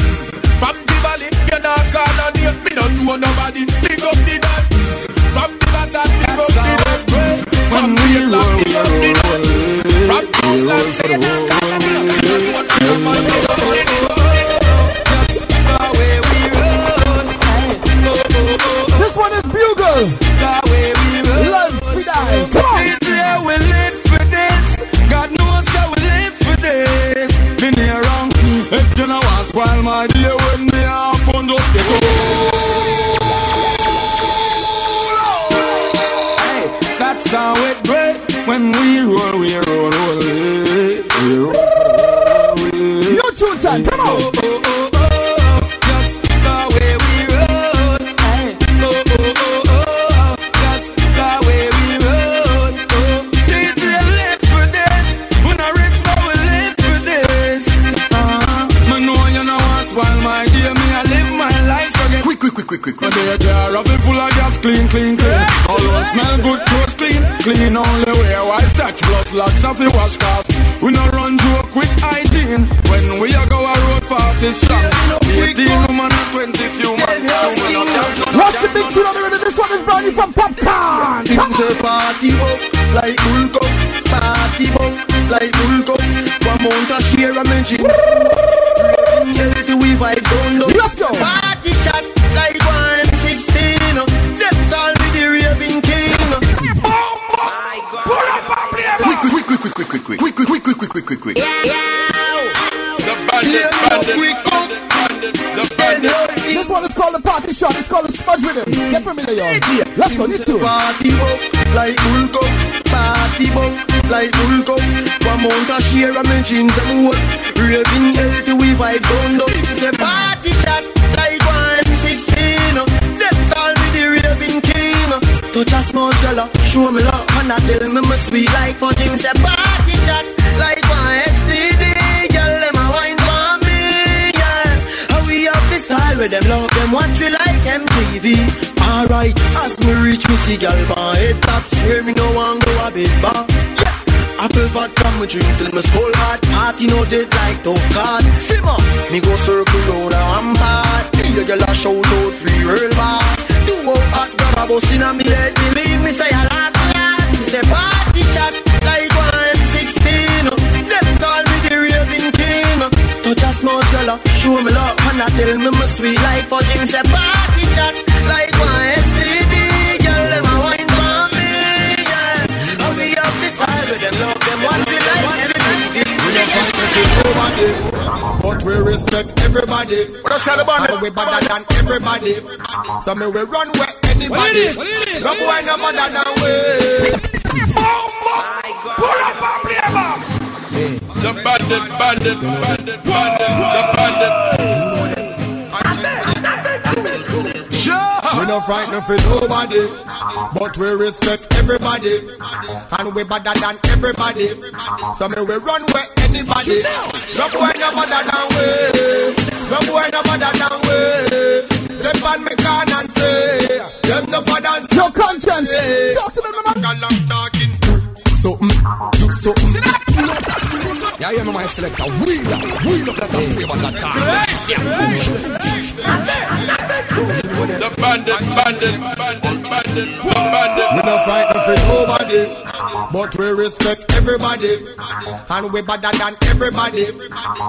From the valley, you not call on you. Me don't know nobody. Big up the dot. From the bottom, big up the dot. From the hill, big up the dot. From the coastline, say you not call on you. Me don't know nobody. Big up the dot. Bugle. Live we die. Come on. DJ, we live for this. God knows how we live for this. Me near wrong. If you know what's while my dear when me happen just get Hey, that's how it break. When we roll, we roll, roll, we we roll. New tune time. Come on. Just the way me jar of it full of gas, clean, clean, clean. All one smell good, clothes clean, clean. Only wear white socks plus locks of the wash cars. We no run joke with hygiene. When we a go a road party strong. 18 woman and 20 few man. We no dance, no What's the big tune on the rhythm? This one is brand new from Popcaan. It's a party up like Hulk party up like Hulk up. One month a share a mention. Healthy we vibe down low. Let's go, need to. Party up like Hulk party up like Hulk. One month a share a mention them whole. Raving healthy we vibe down low. Say party shot like 116. Them call me the raving king. Touch a small girl, show me love, and I tell me my sweet like fudging. Say party shot where them love them watch we like MTV. Alright, as me reach me see gal my head taps where me no want go a bit bar. Yeah. Apple vodka me drink till me skull hot Party no dead like tough card Simmer, me go circle round I'm hot Me a gal a shout out free real Do out hot grab a bus inna me head Believe me say a last last Me say party shot Touch a small girl, uh, show me love And I tell me my sweet like fudging oh, Say party shot like one STD Girl, them a wine for me, yeah And we have this style with them love them One we like every Nobody, but we respect everybody. What a shot about it? We better than everybody. So me we run where anybody. No boy no better than we. Pull up and play back. The bandit, bandit, bandit, bandit, the bandit. We no frightened for nobody, but we respect everybody, and we better than everybody. So me we run where anybody. No boy no better than we. No boy no better than we. Them on me can and say, them no for dance. Your conscience. Talk to them, man something, do something. Yeah, you know my selector. We up, wheel up that flavor that time. Yeah, the bandit, bandit, bandit, bandit, the bandit. We no frightened for nobody, but we respect everybody, and we better than everybody.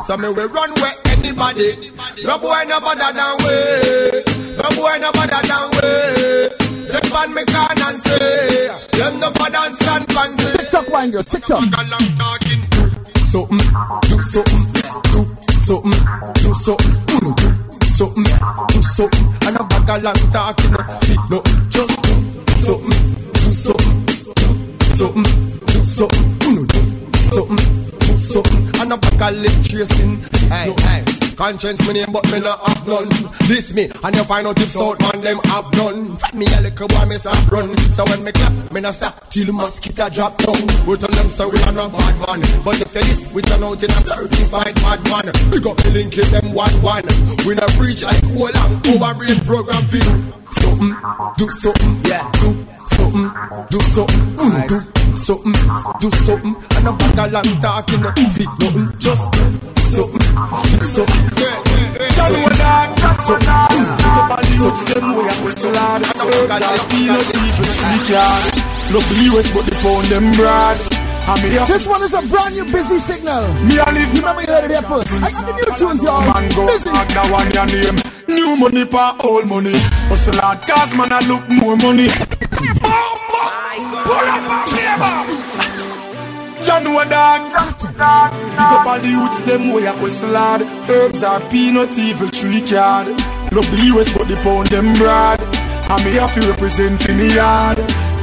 So me we run where anybody. No boy no better than we. No boy no better than we. Them on me can and say, them no for dance and fancy. TikTok wine girl, TikTok. Something, do something, do something, do something, do something, do something, and a bag of long talking, feet, no, just do something, do something, do something, do something, do something, something, and a bag of lip tracing, hey, hey. Conscience me name but me not have none. This me and you find out if South man them have none. Fat me a little boy me stop run. So when me clap me not stop till mosquito drop down. We tell them so we are not bad man. But if you this we turn out in a certified bad man. Big up the link them one one. We not preach like whole and our brain program you Something, do something, yeah, do something, do something, mm, do something, do something, and a bag of long talking, no nothing, just do something, something. Tell me what that, that's what that. Look up all the them way I whistle hard. Herbs are peanut, people sneak yard. Look the but the pound them broad. This one is a brand new busy signal. Me live. Remember you heard it here first. I got the new tunes, y'all. Man go Busy. that one your name. New money for old money. Hustle hard cause man I look more money. *laughs* Oh, Pull up and play back. John dog. Pick up all the youths them way I whistle hard. Herbs are peanut evil tree card. Look the US but the pound them broad. And me have to represent for me yard.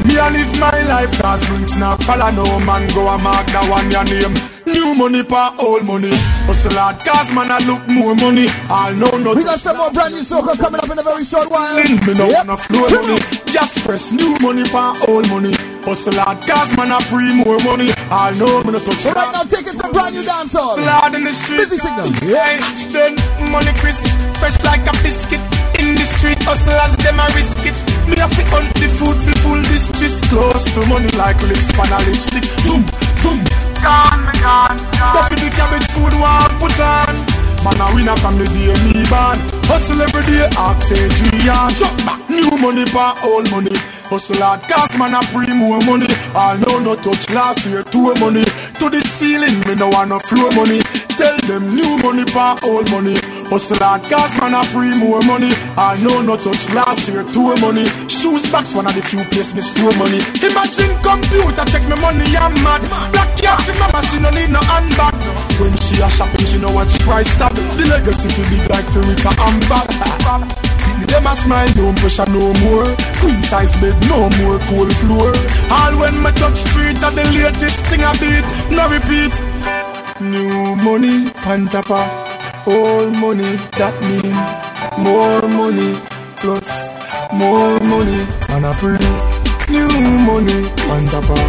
Me a live my life cause drinks not follow no man go a mark that one your name. New money for old money. Hustle hard cause man I look more money. All know no We got some more brand new soca coming up in a very short while. me no Yep. wanna flow money. Just press new money for old money. Hustle hard cause man I free more money. All know me no touch So right now, taking some brand new dancehall. Lord in the street. Busy signal. Yeah. Then money crisp, fresh like a biscuit in the street. street hustlers, them a risk it. Me a fi hunt the food, fi full this twist close to money like lips pan a lipstick. Boom, boom. Gone, me gone, gone. Duffy the cabbage food one put on. Man a winner from the day me born. Hustle every day, ask Adrian. Chuck back new money for old money. Hustle hard, cause man a pre more money. I know no touch last year, two money. To the ceiling, me no want no flow money. Tell them new money for old money. Hustle hard, cause man a pre more money. I know no touch last year, two money. Shoes box, one of the few place me store money. Imagine computer, check me money, I'm mad. Black cat mama, she no need no handbag. When she a shopping, she know what she price tag. The legacy feel big like Ferrita and bag. Them a smile, no pressure no more. Queen size bed, no more cold floor. All when me touch street, are the latest thing I beat. No repeat. New money, pan tapper. Old money, that mean more money plus more money man a free. New money, pan tapper.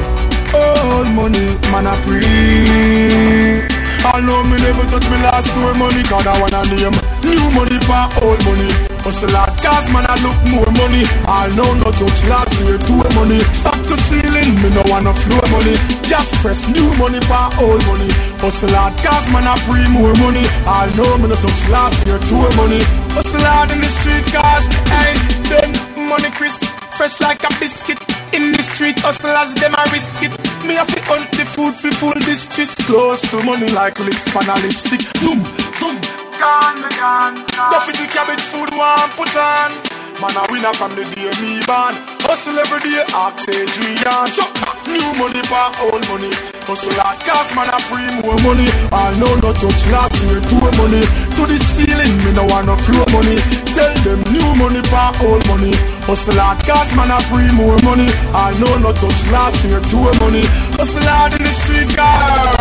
Old money, man a free. I know me never touch me last store money Cause I wanna name. New money for old money. Hustle hard cause man I look more money. I know no touch last year two money. Stop to ceiling me no wanna flow money. Just press new money for old money. Hustle hard cause man I free more money. I know me no touch last year two money. Hustle hard in the street cause hey then money Chris Fresh like a biscuit in the street, hustlers them a risk it. Me a fi hunt the food fi full this twist close to money like lips pan a lipstick. Boom, boom, gone, me gone. Duffy the cabbage food one put on. Man a winner from the day me born. Hustle every day, ask Adrian. Chuck new money for old money. Hustle hard cause man a free more money. I know no touch last year two money. To the ceiling, me no want no flow money. Tell them new money for old money. Hustle hard cause man a free more money. I know no touch last year two money. Hustle hard in the street, guys.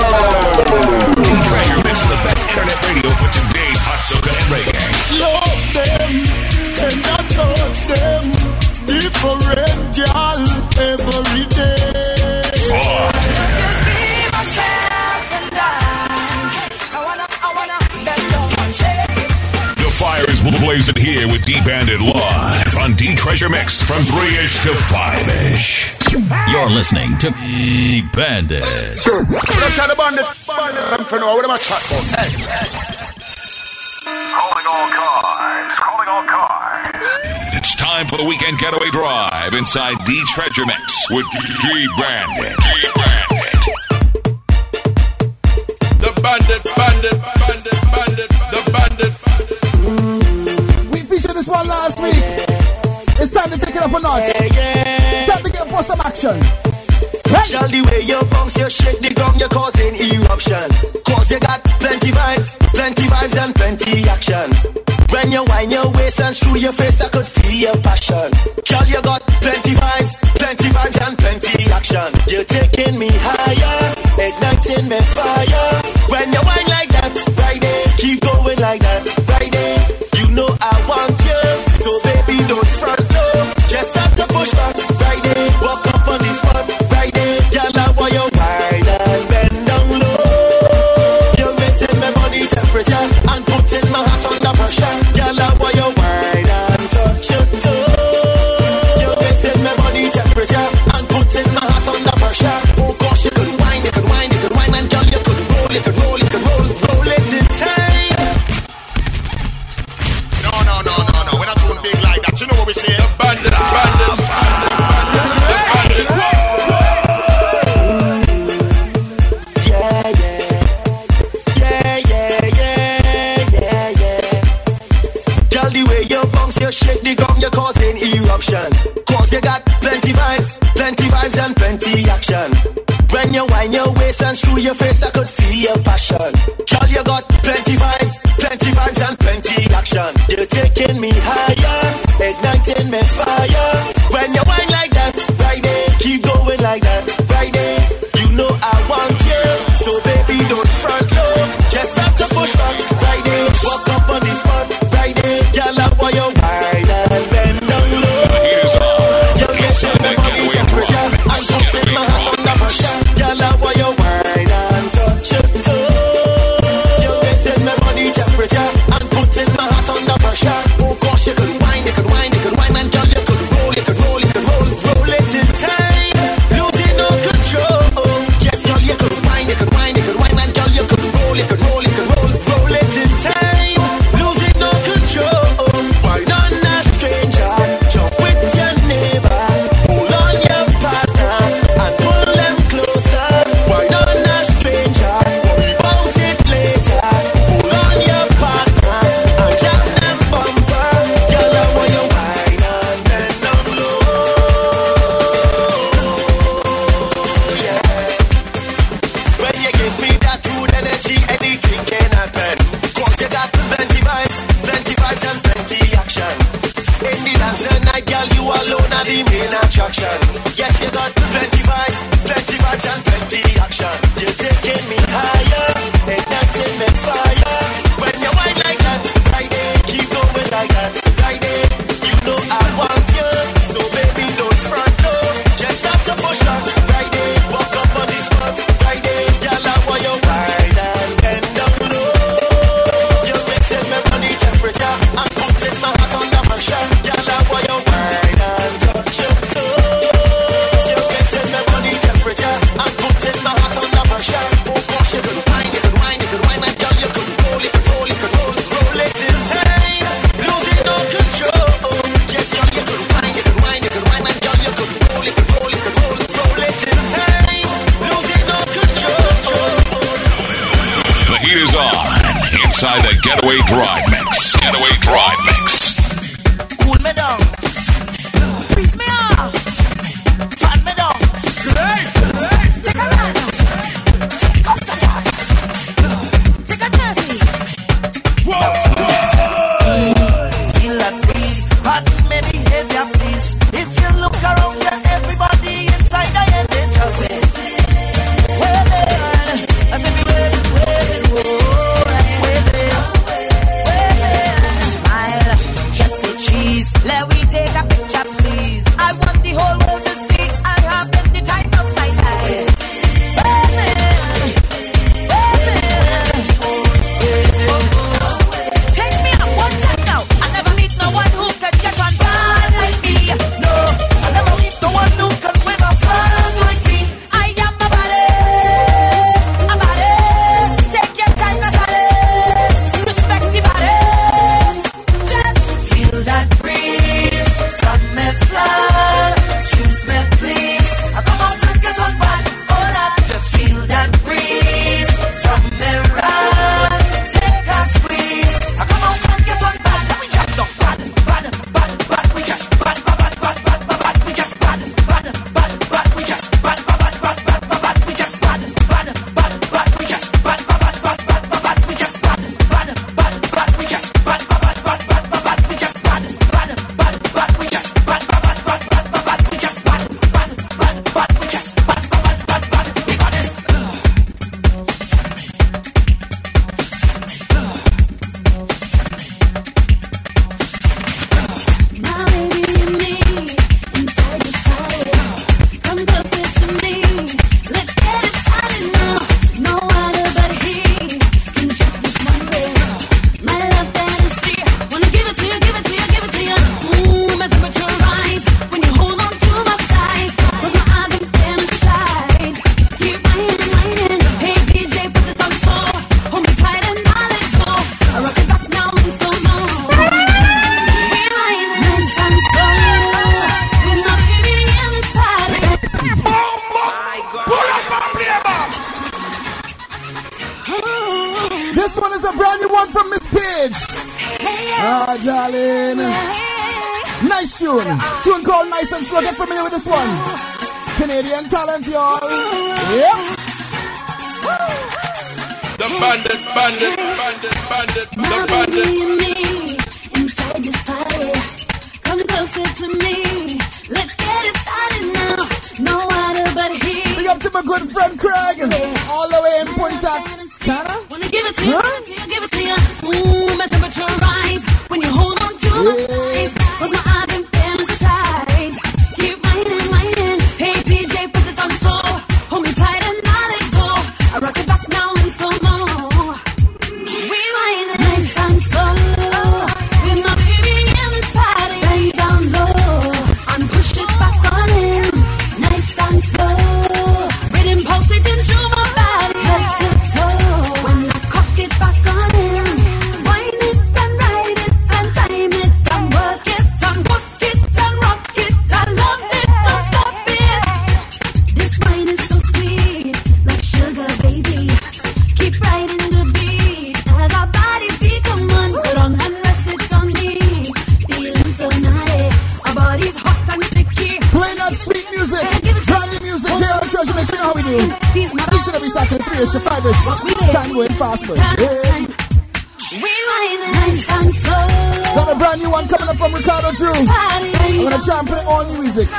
Treasure Mix, the best internet radio for today's hot soca and reggae. Love them and I touch them. Different girl every fire is blazing here with D Bandit live on D Treasure Mix from 3 ish to 5 ish. You're listening to D Bandit. Let's try the bandit. I'm for now. What am I chat about? Hey. Calling all cars. Calling all cars. It's time for the weekend getaway drive inside D Treasure Mix with D Bandit. D Bandit. The bandit, bandit, bandit, bandit, this one last week. It's time to take it up a notch. Time to get for some action. Girl, the way you bounce, you shake the gong, you're causing eruption. Cause you got plenty vibes, plenty vibes and plenty action. When you wind your waist and screw your face, I could feel your passion.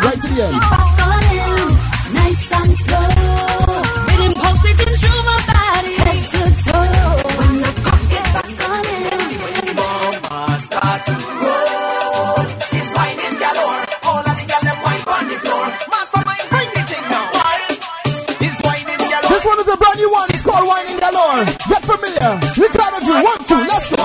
right to the end. Nice and slow. Through my body. Head to toe. When the gets in. The starts to roll. Whining galore. All of the on the floor. Mastermind, the thing now. Whining galore. This one is a brand new one. It's called whining galore. Get familiar. Ricardo you one, to. let's go.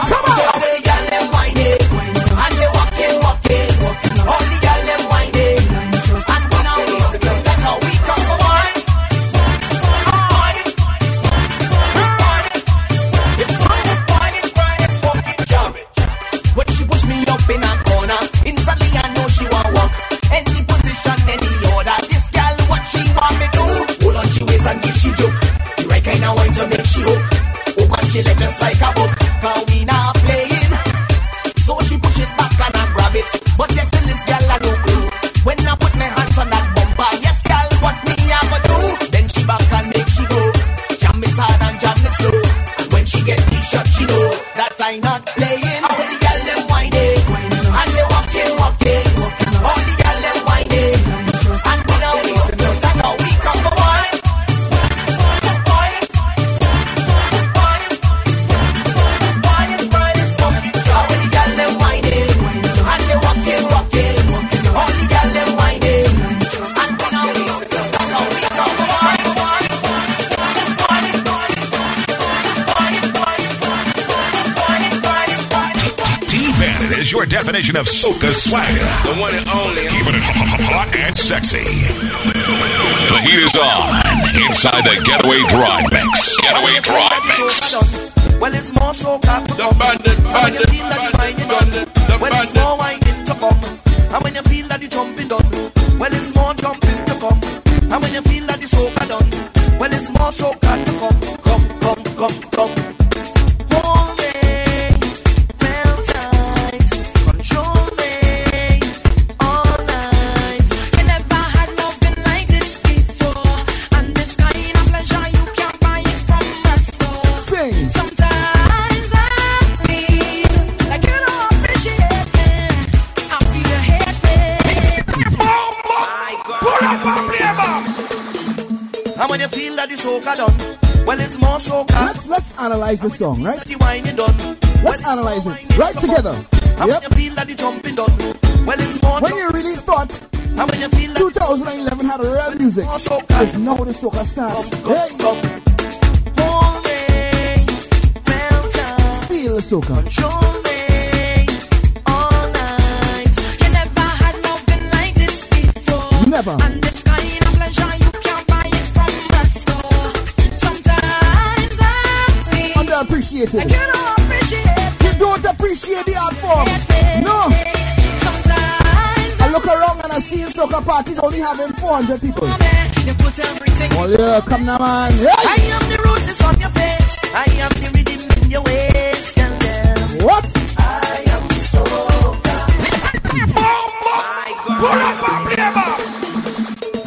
the swagger. analyze this song, right? Let's analyze it right together. Yep. When you really thought 2011 had real music, it's now the soca starts. Hey. Feel the soca. appreciate it. You don't appreciate the art form. No. I look around and I see soca parties only having 400 people. Oh yeah, come now, man. Hey. I am the rudeness on your face. I am the rhythm in your ways. What? I am so Bomba!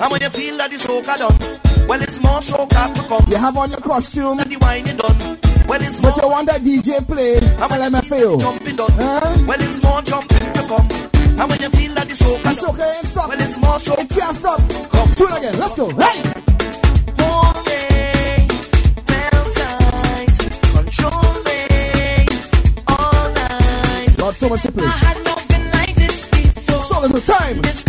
And when you feel that it's soca done, well, it's more soca to come. You have on your costume. And the wine you done. Well, it's but you want that DJ play, I'm gonna let me feel. Jumping done. Huh? Well, it's more jumping to come. And when you feel that it's okay, it's okay, and stop. Well, it's more so. It can't stop. Come. Shoot again, let's go. Hey! All day, well all night. Got so much to play. I had no been like this before. So little time. This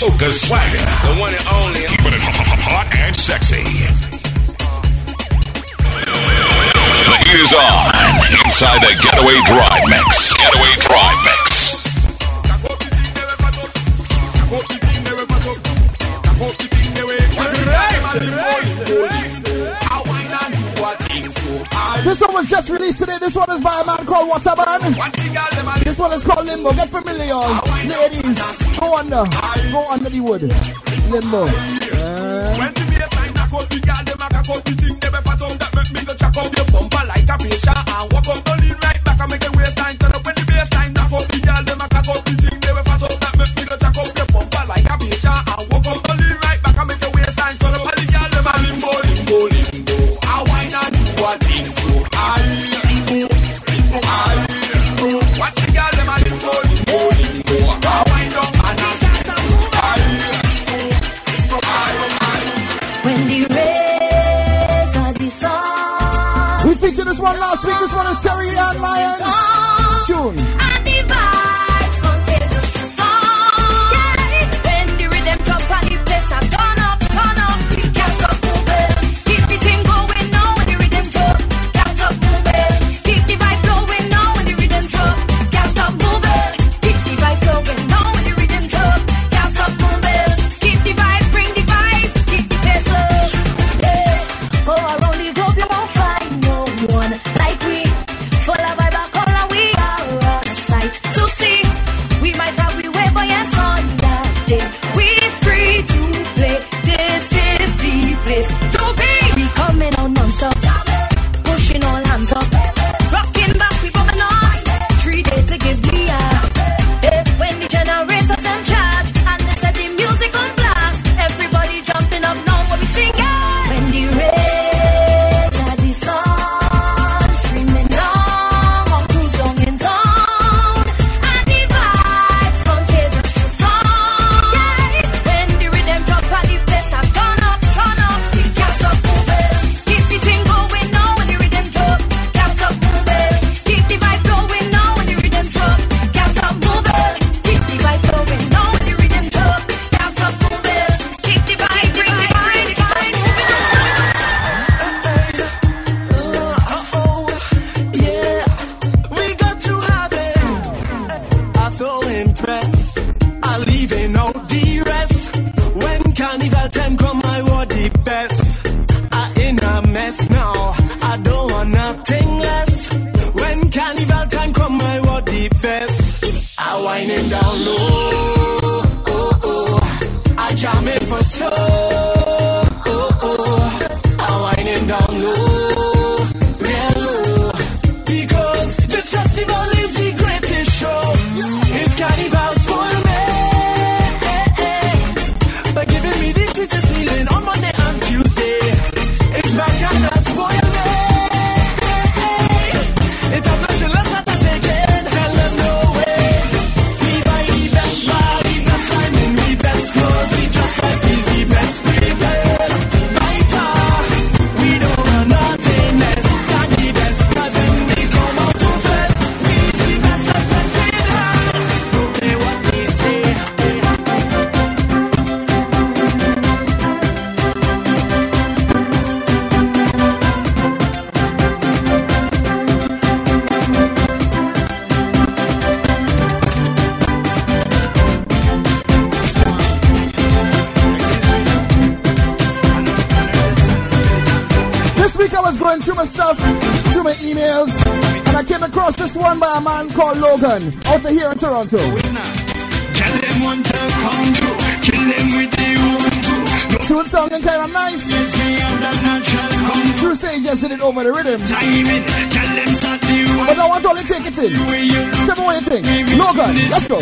Soca Swagger. man called Logan out of here in Toronto. Tune song and kind of nice. True Sages did it over the rhythm. But I want all you take it in. Tell me what you think. Logan, let's go.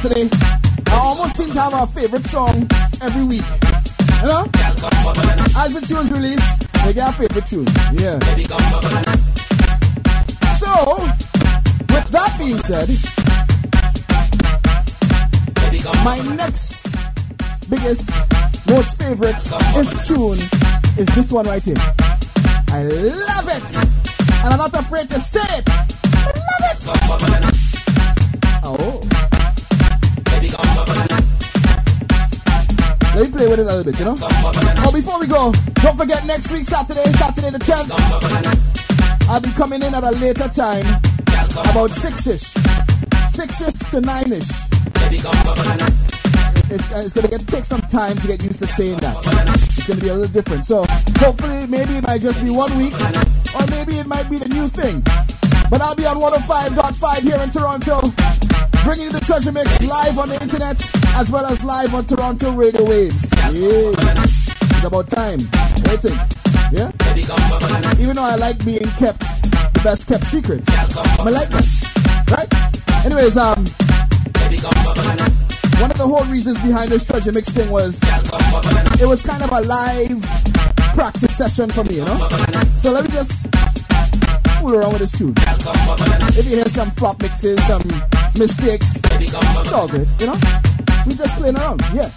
Saturday. I almost seem to have a favorite song every week. You know? As the tunes release, they get a favorite tune. Yeah. So, with that being said, my next biggest, most favorite is tune is this one right here. I love it, and I'm not afraid to say it. It a little bit, you know? Oh, before we go, don't forget next week, Saturday, Saturday the 10th, I'll be coming in at a later time, about 6 ish. 6 ish to 9 ish. It's, uh, it's gonna get, take some time to get used to saying that. It's gonna be a little different. So, hopefully, maybe it might just be one week, or maybe it might be the new thing. But I'll be on 105.5 here in Toronto, bringing you the Treasure Mix live on the internet as well as live on Toronto radio waves. Yeah. It's about time. Waiting. Yeah? Even though I like being kept the best kept secret. I like that. Right? Anyways, um one of the whole reasons behind this treasure mix thing was it was kind of a live practice session for me, you know? So let me just fool around with this tune. If you hear some flop mixes, some mistakes, it's all good, you know? We just playing around, yeah.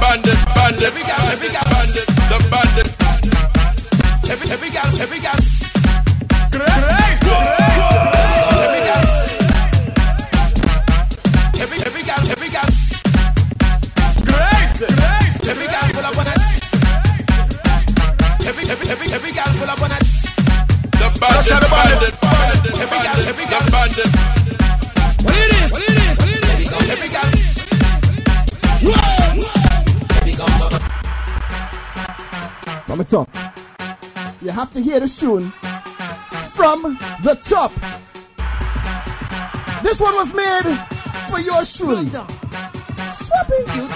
Bandit, bandit, every every bandit, the bandit. Every, every every. Have to hear the tune from the top. This one was made for yours truly. Swapping. You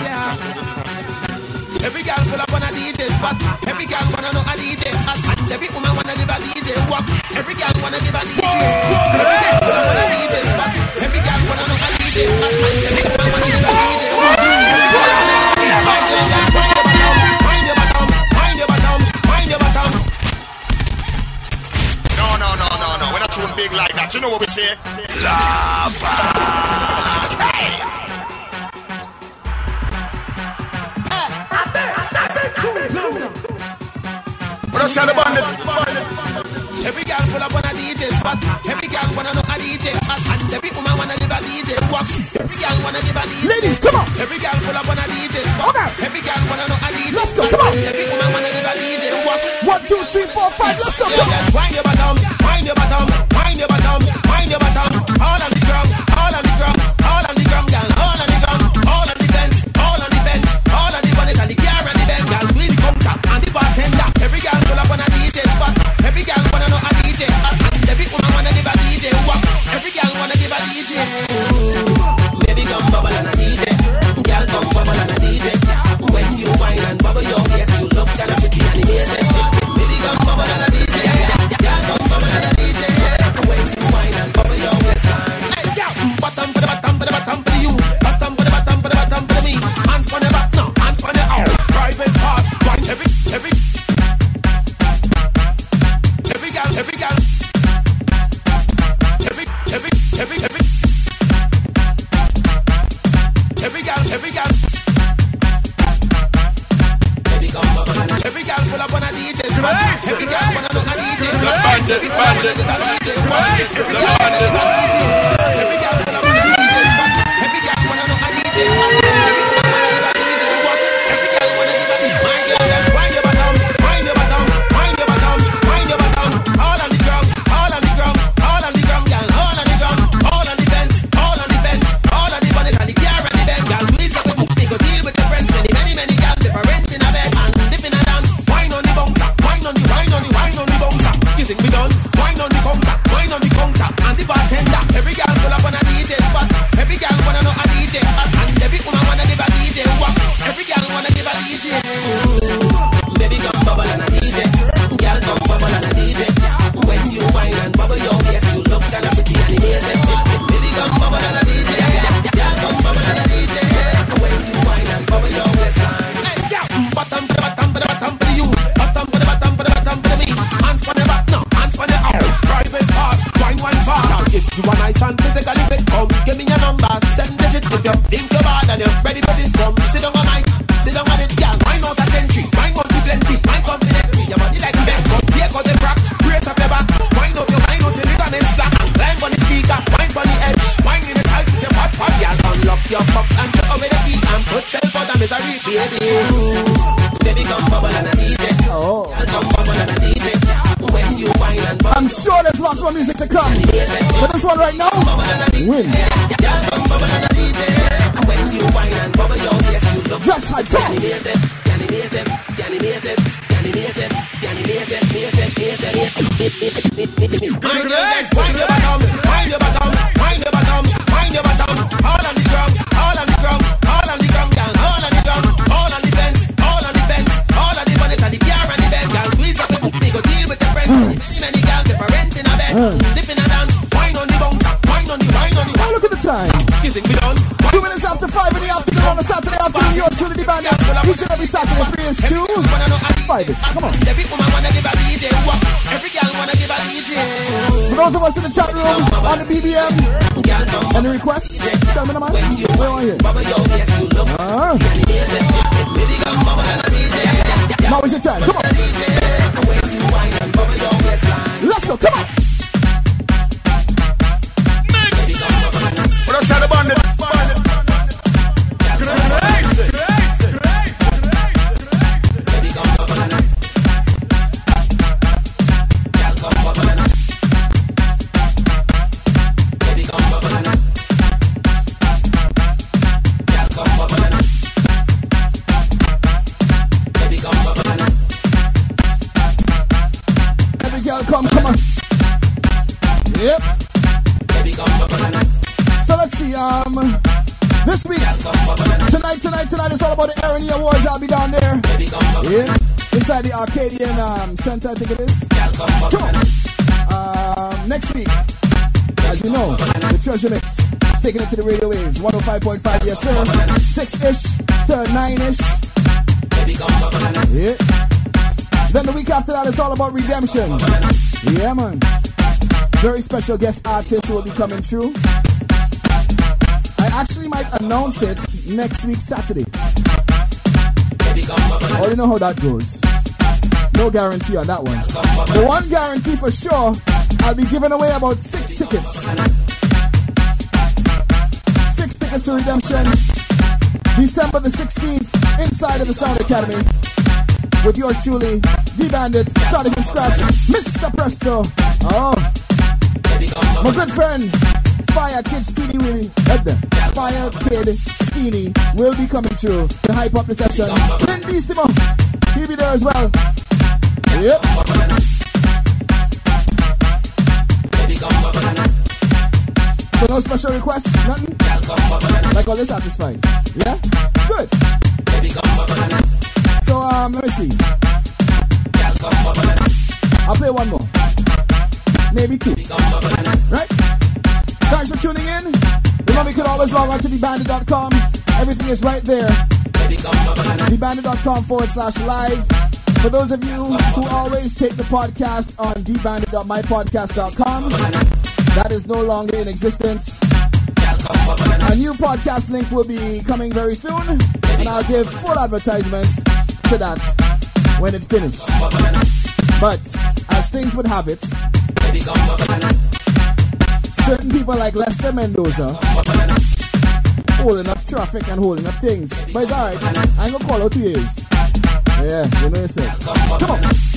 Every girl pull up on a DJ spot. Every girl wanna know a DJ hot. And every woman wanna give a DJ walk. Every girl wanna give a DJ. Every girl pull up on a DJ spot. Every girl wanna know a DJ hot. Big. You know what we say? Lava. Hey. What else the bandit? Every girl pull up on a DJ spot. Every girl wanna know a DJ hot. And every woman wanna give a DJ walk. Every girl wanna give a DJ. Ladies, come on. Every girl pull up on a DJ spot. Every girl wanna know a DJ. Let's go, come on. Every woman wanna give a DJ walk. One, two, three, four, five. Let's go. Come on. Wind your bottom, wind your bottom, wind your bottom, wind your bottom. All Center, I think it is. Um, next week, as you know, the Treasure Mix taking it to the radio waves. 105.5, yes sir. 6 ish to 9 ish. Yeah. Then the week after that, it's all about redemption. Yeah, man. Very special guest artist will be coming through. I actually might announce it next week, Saturday. Already know how that goes. No guarantee on that one. The one guarantee for sure, I'll be giving away about six tickets. Six tickets to redemption. December the 16th, inside of the Sound Academy with yours truly, D Bandit, starting from scratch, Mr. Presto. Oh, my good friend, Fire Kid Steeny will be at Fire Kid Steeny will be coming through to hype up the session. Lindissimo, he'll be there as well. Yep. So no special requests, nothing. Like all this satisfied. Yeah, good. So um, let me see. I'll play one more, maybe two. Right? Thanks for tuning in. Remember, you can always log on to dbandit.com. Everything is right there. Dbandit.com forward slash live. For those of you who always take the podcast on dbandit.mypodcast.com, that is no longer in existence. A new podcast link will be coming very soon, and I'll give full advertisement to that when it finishes. But as things would have it, certain people like Lester Mendoza holding up traffic and holding up things. But it's alright. I ain't gonna call out to ears. Yeah, you yourself. Come on.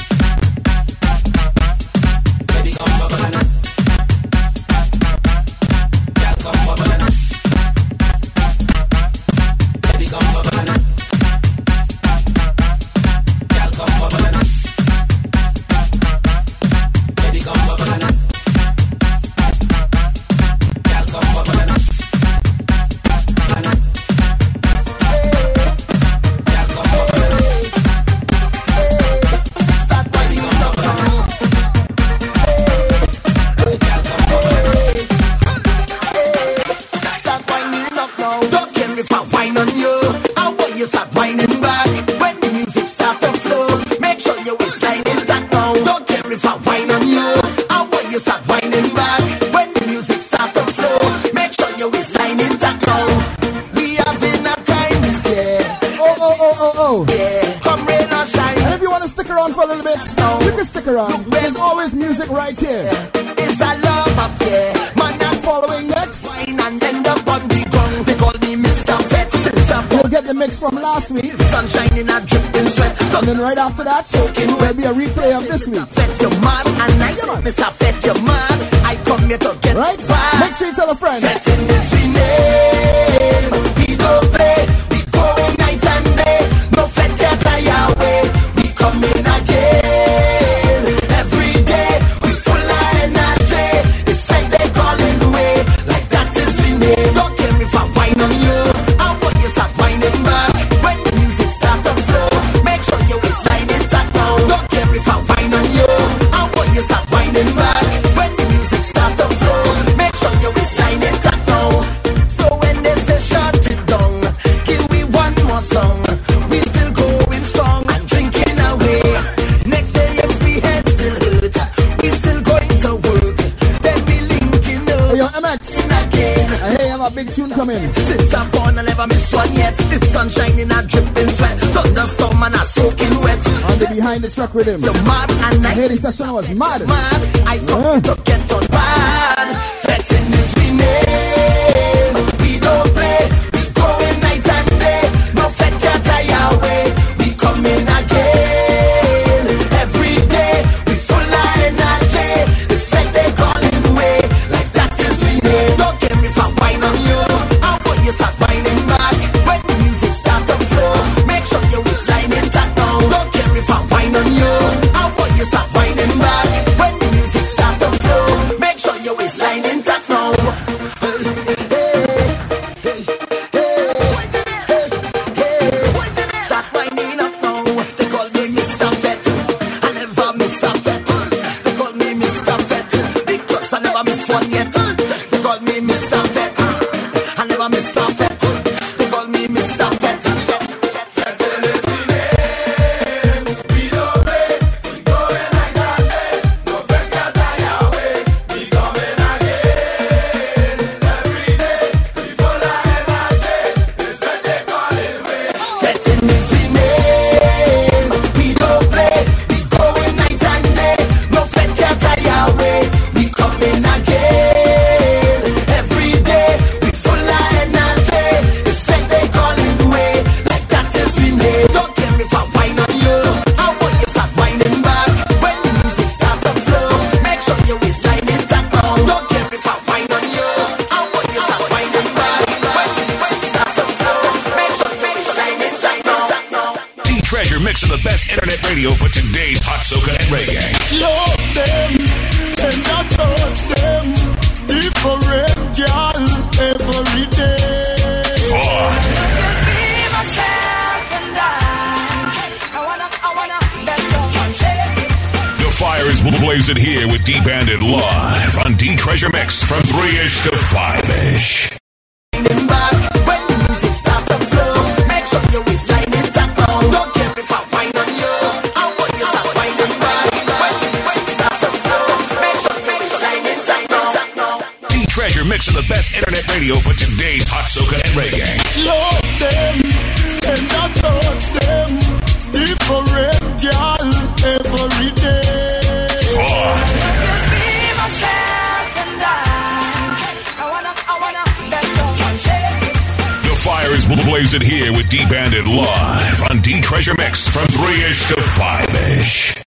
the mix from last week. Sunshine in a dripping sweat. And right after that, soaking will be a replay of this week. Fetch your man, and I yeah, man. Mr. Fetch your man. I come here to get right. Back. Make sure you tell a friend. never miss one yet. Sunshine in a dripping sweat, thunderstorm and a soaking wet. Behind the truck with him. The mad and. Hey, this session was mad. Mad. I yeah.